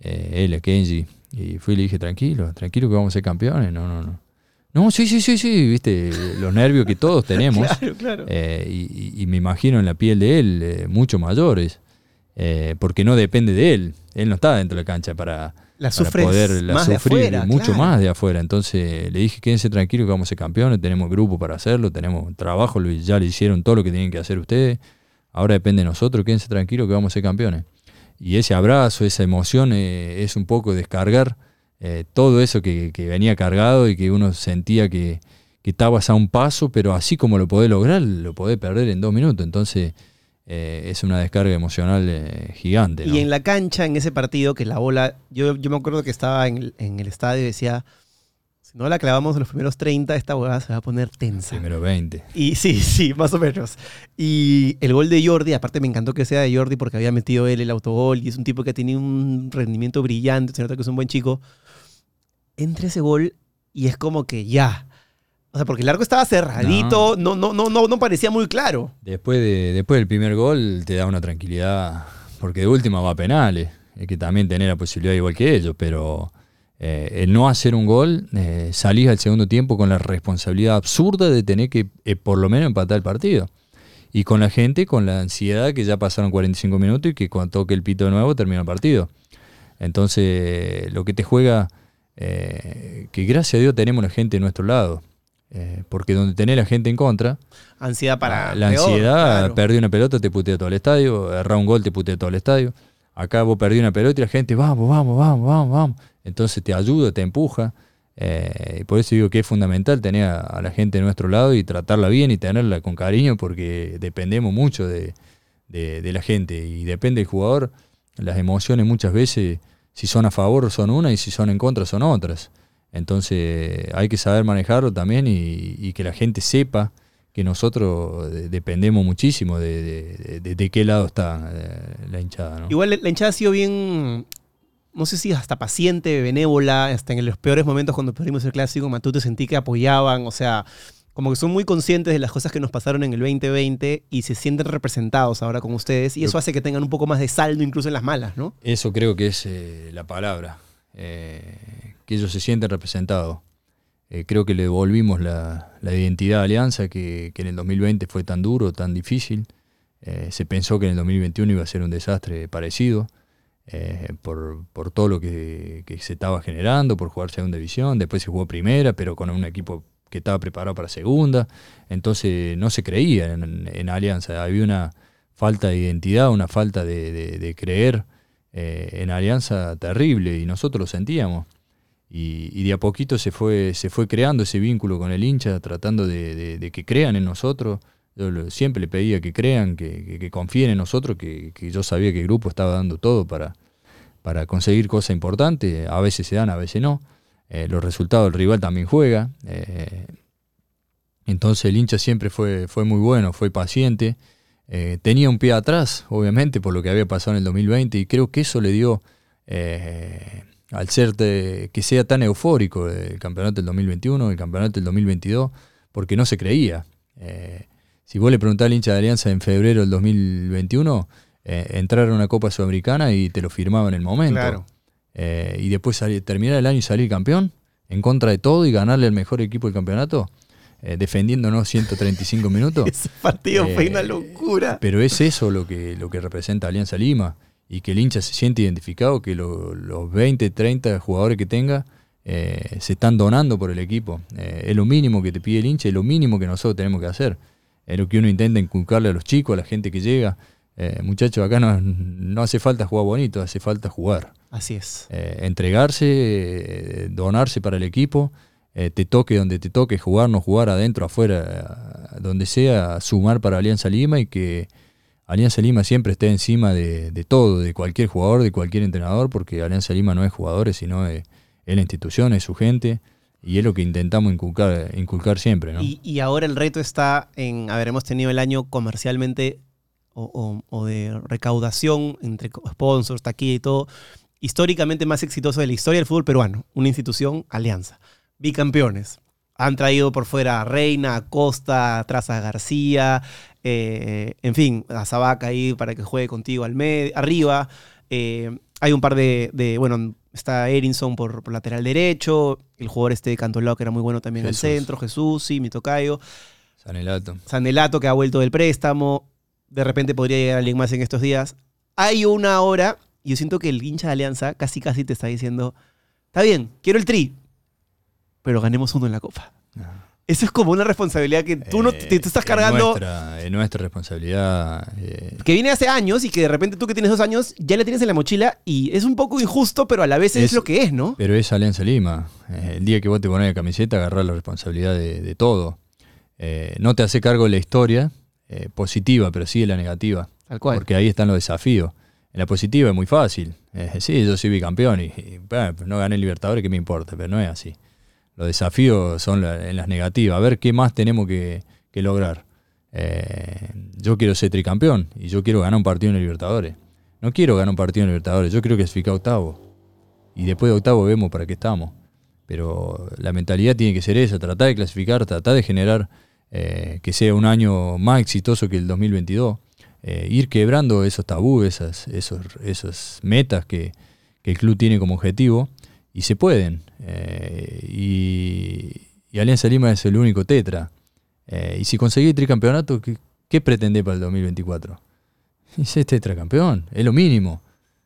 Eh, él, Kenji. Y fui y le dije, tranquilo, tranquilo que vamos a ser campeones. No, no, no. No, sí, sí, sí, sí, viste, los nervios que todos tenemos. (laughs) Claro, claro. Eh, y, y- y me imagino en la piel de él eh, mucho mayores, eh, porque no depende de él. Él no está dentro de la cancha para, la para poder la más de sufrir afuera, mucho claro. más de afuera. Entonces le dije, quédense tranquilos que vamos a ser campeones, tenemos grupo para hacerlo, tenemos trabajo, ya le hicieron todo lo que tienen que hacer ustedes. Ahora depende de nosotros, quédense tranquilos que vamos a ser campeones. Y ese abrazo, esa emoción eh, es un poco descargar eh, todo eso que, que venía cargado y que uno sentía que, que estabas a un paso, pero así como lo podés lograr, lo podés perder en dos minutos. Entonces, eh, es una descarga emocional eh, gigante. ¿no? Y en la cancha, en ese partido, que la bola, yo, yo me acuerdo que estaba en el, en el estadio y decía, si no la clavamos en los primeros 30, esta huevada se va a poner tensa. Primero 20. Y sí, (laughs) sí, más o menos. Y el gol de Jordi, aparte me encantó que sea de Jordi porque había metido él el autogol y es un tipo que tiene un rendimiento brillante, se nota que es un buen chico. Entra ese gol y es como que ya. O sea, porque el arco estaba cerradito, no, no, no, no, no parecía muy claro. Después, de, después del primer gol te da una tranquilidad, porque de última va a penales, es que también tener la posibilidad igual que ellos, pero eh, el no hacer un gol, eh, salís al segundo tiempo con la responsabilidad absurda de tener que eh, por lo menos empatar el partido. Y con la gente, con la ansiedad que ya pasaron 45 minutos y que cuando toque el pito de nuevo termina el partido. Entonces, lo que te juega, eh, que gracias a Dios tenemos la gente de nuestro lado. Eh, porque donde tenés la gente en contra, Ansiedad para. la peor, ansiedad, claro. perdí una pelota, te putea todo el estadio, errar un gol, te putea todo el estadio. Acá vos perdí una pelota y la gente, vamos, vamos, vamos, vamos, vamos. Entonces te ayuda, te empuja. eh, y por eso digo que es fundamental tener a, a la gente de nuestro lado y tratarla bien y tenerla con cariño porque dependemos mucho de, de- de la gente y depende del jugador. Las emociones muchas veces, si son a favor son una y si son en contra son otras. Entonces hay que saber manejarlo también y, y que la gente sepa que nosotros de- dependemos muchísimo de, de- de- de qué lado está eh, la hinchada. ¿no? Igual la hinchada ha sido bien, no sé si hasta paciente, benévola, hasta en los peores momentos cuando perdimos el clásico, Matute sentí que apoyaban, o sea, como que son muy conscientes de las cosas que nos pasaron en el 2020 y se sienten representados ahora con ustedes y eso hace que tengan un poco más de saldo incluso en las malas, ¿no? Eso creo que es eh, la palabra, eh, que ellos se sienten representados. Eh, creo que le devolvimos la, la identidad a Alianza que, que en el 2020 fue tan duro, tan difícil. Eh, se pensó que en el 2021 iba a ser un desastre parecido eh, por, por todo lo que, que se estaba generando, por jugar segunda división. Después se jugó primera, pero con un equipo que estaba preparado para segunda. Entonces no se creía en, en Alianza. Había una falta de identidad, una falta de, de- creer en Alianza terrible y nosotros lo sentíamos. Y, de a poquito se fue, se fue creando ese vínculo con el hincha, tratando de, que crean en nosotros. Yo siempre le pedía que crean, que, confíen en nosotros, que, yo sabía que el grupo estaba dando todo para, para conseguir cosas importantes. A veces se dan, a veces no. Eh, los resultados del rival también juega. eh, entonces el hincha siempre fue, fue muy bueno, fue paciente. Eh, tenía un pie atrás, obviamente, por lo que había pasado en el 2020, y creo que eso le dio, al ser de- que sea tan eufórico el campeonato del 2021, el campeonato del 2022, porque no se creía. Eh, si vos le preguntás al hincha de Alianza en febrero del 2021, eh, entrar a una Copa Sudamericana y te lo firmaba en el momento. Claro. Eh, y después salir- terminar el año y salir campeón, en contra de todo y ganarle al mejor equipo del campeonato, eh, defendiéndonos 135 minutos. (laughs) Ese partido fue una locura. Pero es eso lo que, lo que representa Alianza Lima y que el hincha se siente identificado, que lo- los 20, 30 jugadores que tenga eh, se están donando por el equipo. Eh, es lo mínimo que te pide el hincha y lo mínimo que nosotros tenemos que hacer. Es lo que uno intenta inculcarle a los chicos, a la gente que llega. Eh, muchachos, acá no, no hace falta jugar bonito, hace falta jugar. Así es. Eh, entregarse, donarse para el equipo, te toque donde te toque, jugar, no jugar, adentro, afuera, donde sea, sumar para Alianza Lima y que Alianza Lima siempre esté encima de, todo, de cualquier jugador, de cualquier entrenador, porque Alianza Lima no es jugadores, sino es, la institución, es su gente, y es lo que intentamos inculcar, siempre. Y, ahora el reto está en, a ver, hemos tenido el año comercialmente o, de recaudación entre sponsors, taquilla y todo, históricamente más exitoso de la historia del fútbol peruano. Una institución, Alianza. Bicampeones. Han traído por fuera a Reina, Costa, atrás García, eh, en fin, a Zabaca ahí para que juegue contigo al medio, arriba. Eh, hay un par de, de- bueno, está Erinson por, por lateral derecho, el jugador este de Cantolao que era muy bueno también Jesús. al centro, Jesús, sí, mi tocayo. Sanelato. Sanelato que ha vuelto del préstamo. De repente podría llegar alguien más en estos días. Hay una hora, y yo siento que el hincha de Alianza casi casi te está diciendo, está bien, quiero el tri, pero ganemos uno en la copa. Eso es como una responsabilidad que tú, no, Eh, te, tú estás es cargando, nuestra- es nuestra responsabilidad. eh, que viene hace años y que de repente tú que tienes dos años ya la tienes en la mochila y es un poco injusto, pero a la vez es, Es- lo que es, ¿no? Pero es Alianza Lima. Eh, el día que vos te pones la camiseta, agarrás la responsabilidad de, de todo. Eh, no te hace cargo de la historia, eh, positiva, pero sí en la negativa. Tal cual. Porque ahí están los desafíos. En la positiva es muy fácil. Eh, sí, yo soy bicampeón y, y, bueno, no gané el Libertadores, ¿qué me importa? Pero no es así. Los desafíos son en las negativas. A ver qué más tenemos que, que lograr. Eh, yo quiero ser tricampeón y yo quiero ganar un partido en el Libertadores. No quiero ganar un partido en el Libertadores, yo quiero clasificar octavo. Y después de octavo vemos para qué estamos. Pero la mentalidad tiene que ser esa, tratar de clasificar, tratar de generar eh, que sea un año más exitoso que el 2022. Eh, ir quebrando esos tabúes, esas, esos, metas que, que el club tiene como objetivo. Y se pueden. Eh, y, Alianza Lima es el único tetra. Eh, y si conseguís tricampeonato, ¿qué, qué pretendés para el 2024? Y ser tetracampeón, es lo mínimo.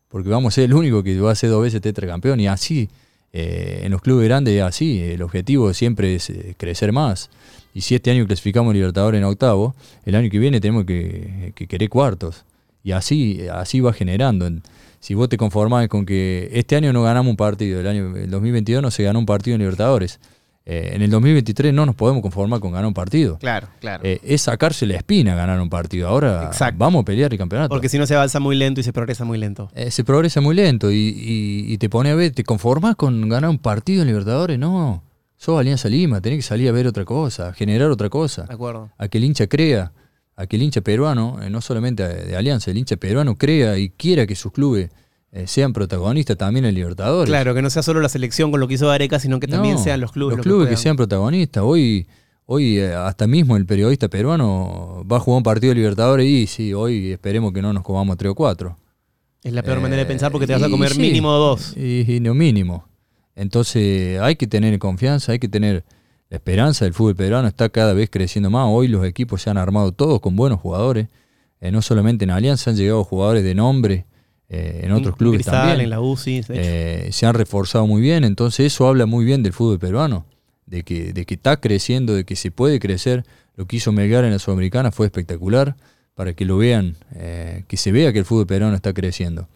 Porque vamos a ser el único que va a ser dos veces tetracampeón. Y así, eh, en los clubes grandes es así. El objetivo siempre es eh, crecer más. Y si este año clasificamos Libertadores en octavo, el año que viene tenemos que, que querer cuartos. Y así, así va generando. En- Si vos te conformás con que este año no ganamos un partido, el año el 2022 no se ganó un partido en Libertadores. eh, en el 2023 no nos podemos conformar con ganar un partido. Claro, claro. Eh, es sacarse la espina ganar un partido. Ahora Exacto. vamos a pelear el campeonato. Porque si no se avanza muy lento y se progresa muy lento. Eh, se progresa muy lento y, y- y te pone a ver, ¿te conformás con ganar un partido en Libertadores? No, sos Alianza Lima, tenés que salir a ver otra cosa, generar otra cosa, De acuerdo. a que el hincha crea, a que el hincha peruano, eh, no solamente de, Alianza, el hincha peruano crea y quiera que sus clubes eh, sean protagonistas también en Libertadores. Claro, que no sea solo la selección con lo que hizo Gareca, sino que también No, sean los clubes. Los lo clubes que, sean protagonistas. Hoy, hoy eh, hasta mismo el periodista peruano va a jugar un partido de Libertadores y sí, hoy esperemos que no nos comamos tres o cuatro. Es la peor manera de pensar porque te vas a y comer sí, mínimo dos. Y, y no mínimo. Entonces hay que tener confianza, hay que tener la esperanza. El fútbol peruano está cada vez creciendo más. Hoy los equipos se han armado todos con buenos jugadores. Eh, no solamente en Alianza, han llegado jugadores de nombre eh, en otros En clubes Cristal, también. En la UCI. Eh, se han reforzado muy bien, entonces eso habla muy bien del fútbol peruano, de que, de que está creciendo, de que se puede crecer. Lo que hizo Melgar en la Sudamericana fue espectacular para que lo vean, que se vea que el fútbol peruano está creciendo.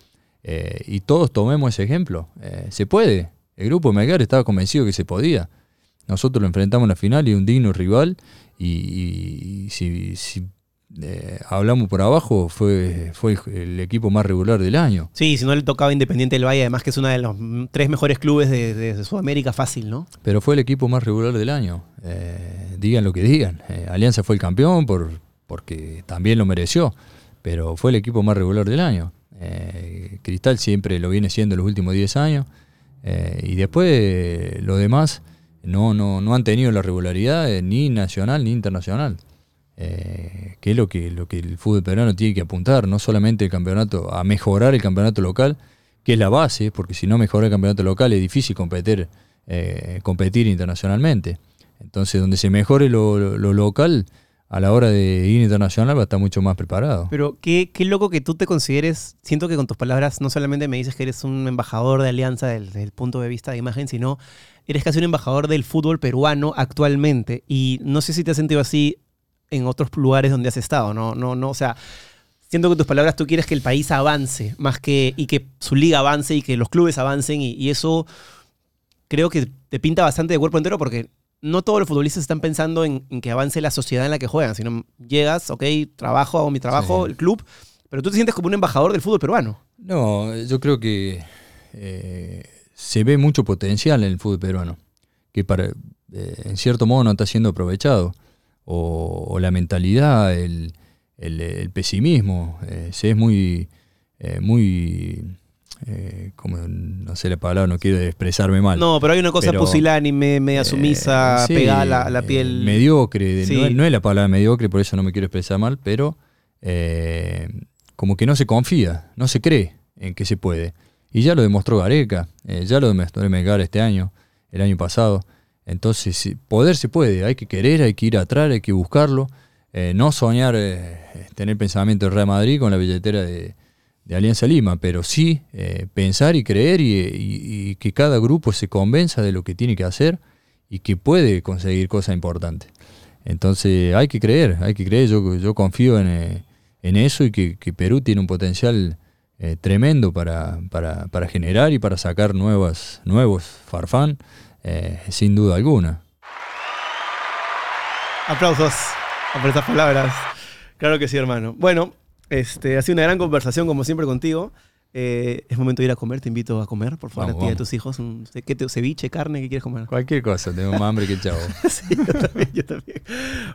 Y todos tomemos ese ejemplo. Se puede. El grupo Melgar estaba convencido que se podía. Nosotros lo enfrentamos en la final y un digno rival. Y, si, si, eh, hablamos por abajo, fue, fue el equipo más regular del año. Sí, si no le tocaba Independiente del Valle, además que es uno de los tres mejores clubes de, Sudamérica, fácil, ¿no? Pero fue el equipo más regular del año. Eh, digan lo que digan. Eh, Alianza fue el campeón por, porque también lo mereció. Pero fue el equipo más regular del año. Cristal siempre lo viene siendo los últimos 10 años. Y después los demás no, no, no han tenido la regularidad ni nacional ni internacional. Eh, que es lo que, lo que el fútbol peruano tiene que apuntar, no solamente el campeonato, a mejorar el campeonato local, que es la base, porque si no mejora el campeonato local es difícil competir, eh, competir internacionalmente. Entonces, donde se mejore lo, lo- lo local, a la hora de ir internacional va a estar mucho más preparado. Pero qué, qué loco que tú te consideres, siento que con tus palabras no solamente me dices que eres un embajador de Alianza desde el punto de vista de imagen, sino eres casi un embajador del fútbol peruano actualmente. Y no sé si te has sentido así en otros lugares donde has estado, ¿no? No, no, o sea, siento que tus palabras tú quieres que el país avance más que y que su liga avance y que los clubes avancen y, y eso creo que te pinta bastante de cuerpo entero porque no todos los futbolistas están pensando en, en que avance la sociedad en la que juegan, sino llegas, ok, trabajo, hago mi trabajo, Sí. el club, pero tú te sientes como un embajador del fútbol peruano. No, yo creo que eh, se ve mucho potencial en el fútbol peruano, que para, eh, en cierto modo no está siendo aprovechado. O, o la mentalidad, el, el- el pesimismo, eh, se es muy, eh, muy, eh, como, no sé la palabra, no quiero expresarme mal. No, pero hay una cosa Pero, pusilánime, media sumisa, sí, pegada a la, a la piel. mediocre, Sí. no, es- no es la palabra mediocre, por eso no me quiero expresar mal, pero como que no se confía, no se cree en que se puede. Y ya lo demostró Gareca, eh, ya lo demostró Melgar este año, el año pasado. Entonces, sí, poder se puede, hay que querer, hay que ir atrás, hay que buscarlo. eh, no soñar, eh, tener pensamiento de Real Madrid con la billetera de, Alianza Lima, pero sí pensar y creer y, que cada grupo se convenza de lo que tiene que hacer y que puede conseguir cosas importantes. Entonces hay que creer, hay que creer, yo, yo confío en, en eso y que, que Perú tiene un potencial eh, tremendo para, para, para generar y para sacar nuevas, nuevos farfán, eh, sin duda alguna. Aplausos por estas palabras. Claro que sí, hermano. Bueno, este, ha sido una gran conversación, como siempre, contigo. Eh, es momento de ir a comer, te invito a comer, por favor, Vamos, a ti y a tus hijos. Un, ¿qué te- ceviche, carne, ¿qué quieres comer? Cualquier cosa, tengo más hambre que el chavo. (laughs) Sí, yo también, yo también.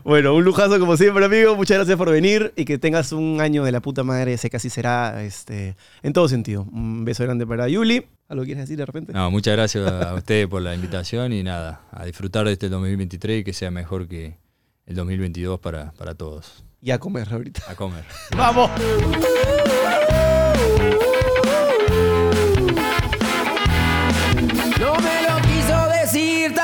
Bueno, un lujazo como siempre, amigo. Muchas gracias por venir y que tengas un año de la puta madre. Sé que así será este, en todo sentido. Un beso grande para Yuli. ¿Algo quieres decir de repente? No, muchas gracias a ustedes por la invitación y nada, a disfrutar de este 2023 y que sea mejor que el 2022 para, para todos. Y a comer ahorita. A comer. (laughs) ¡Vamos! decirte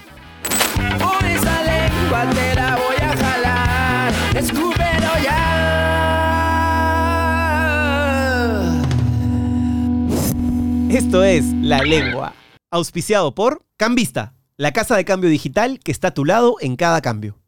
Por esa lengua voy a jalar, escúpelo ya. Esto es La Lengua, auspiciado por Cambista, la casa de cambio digital que está a tu lado en cada cambio.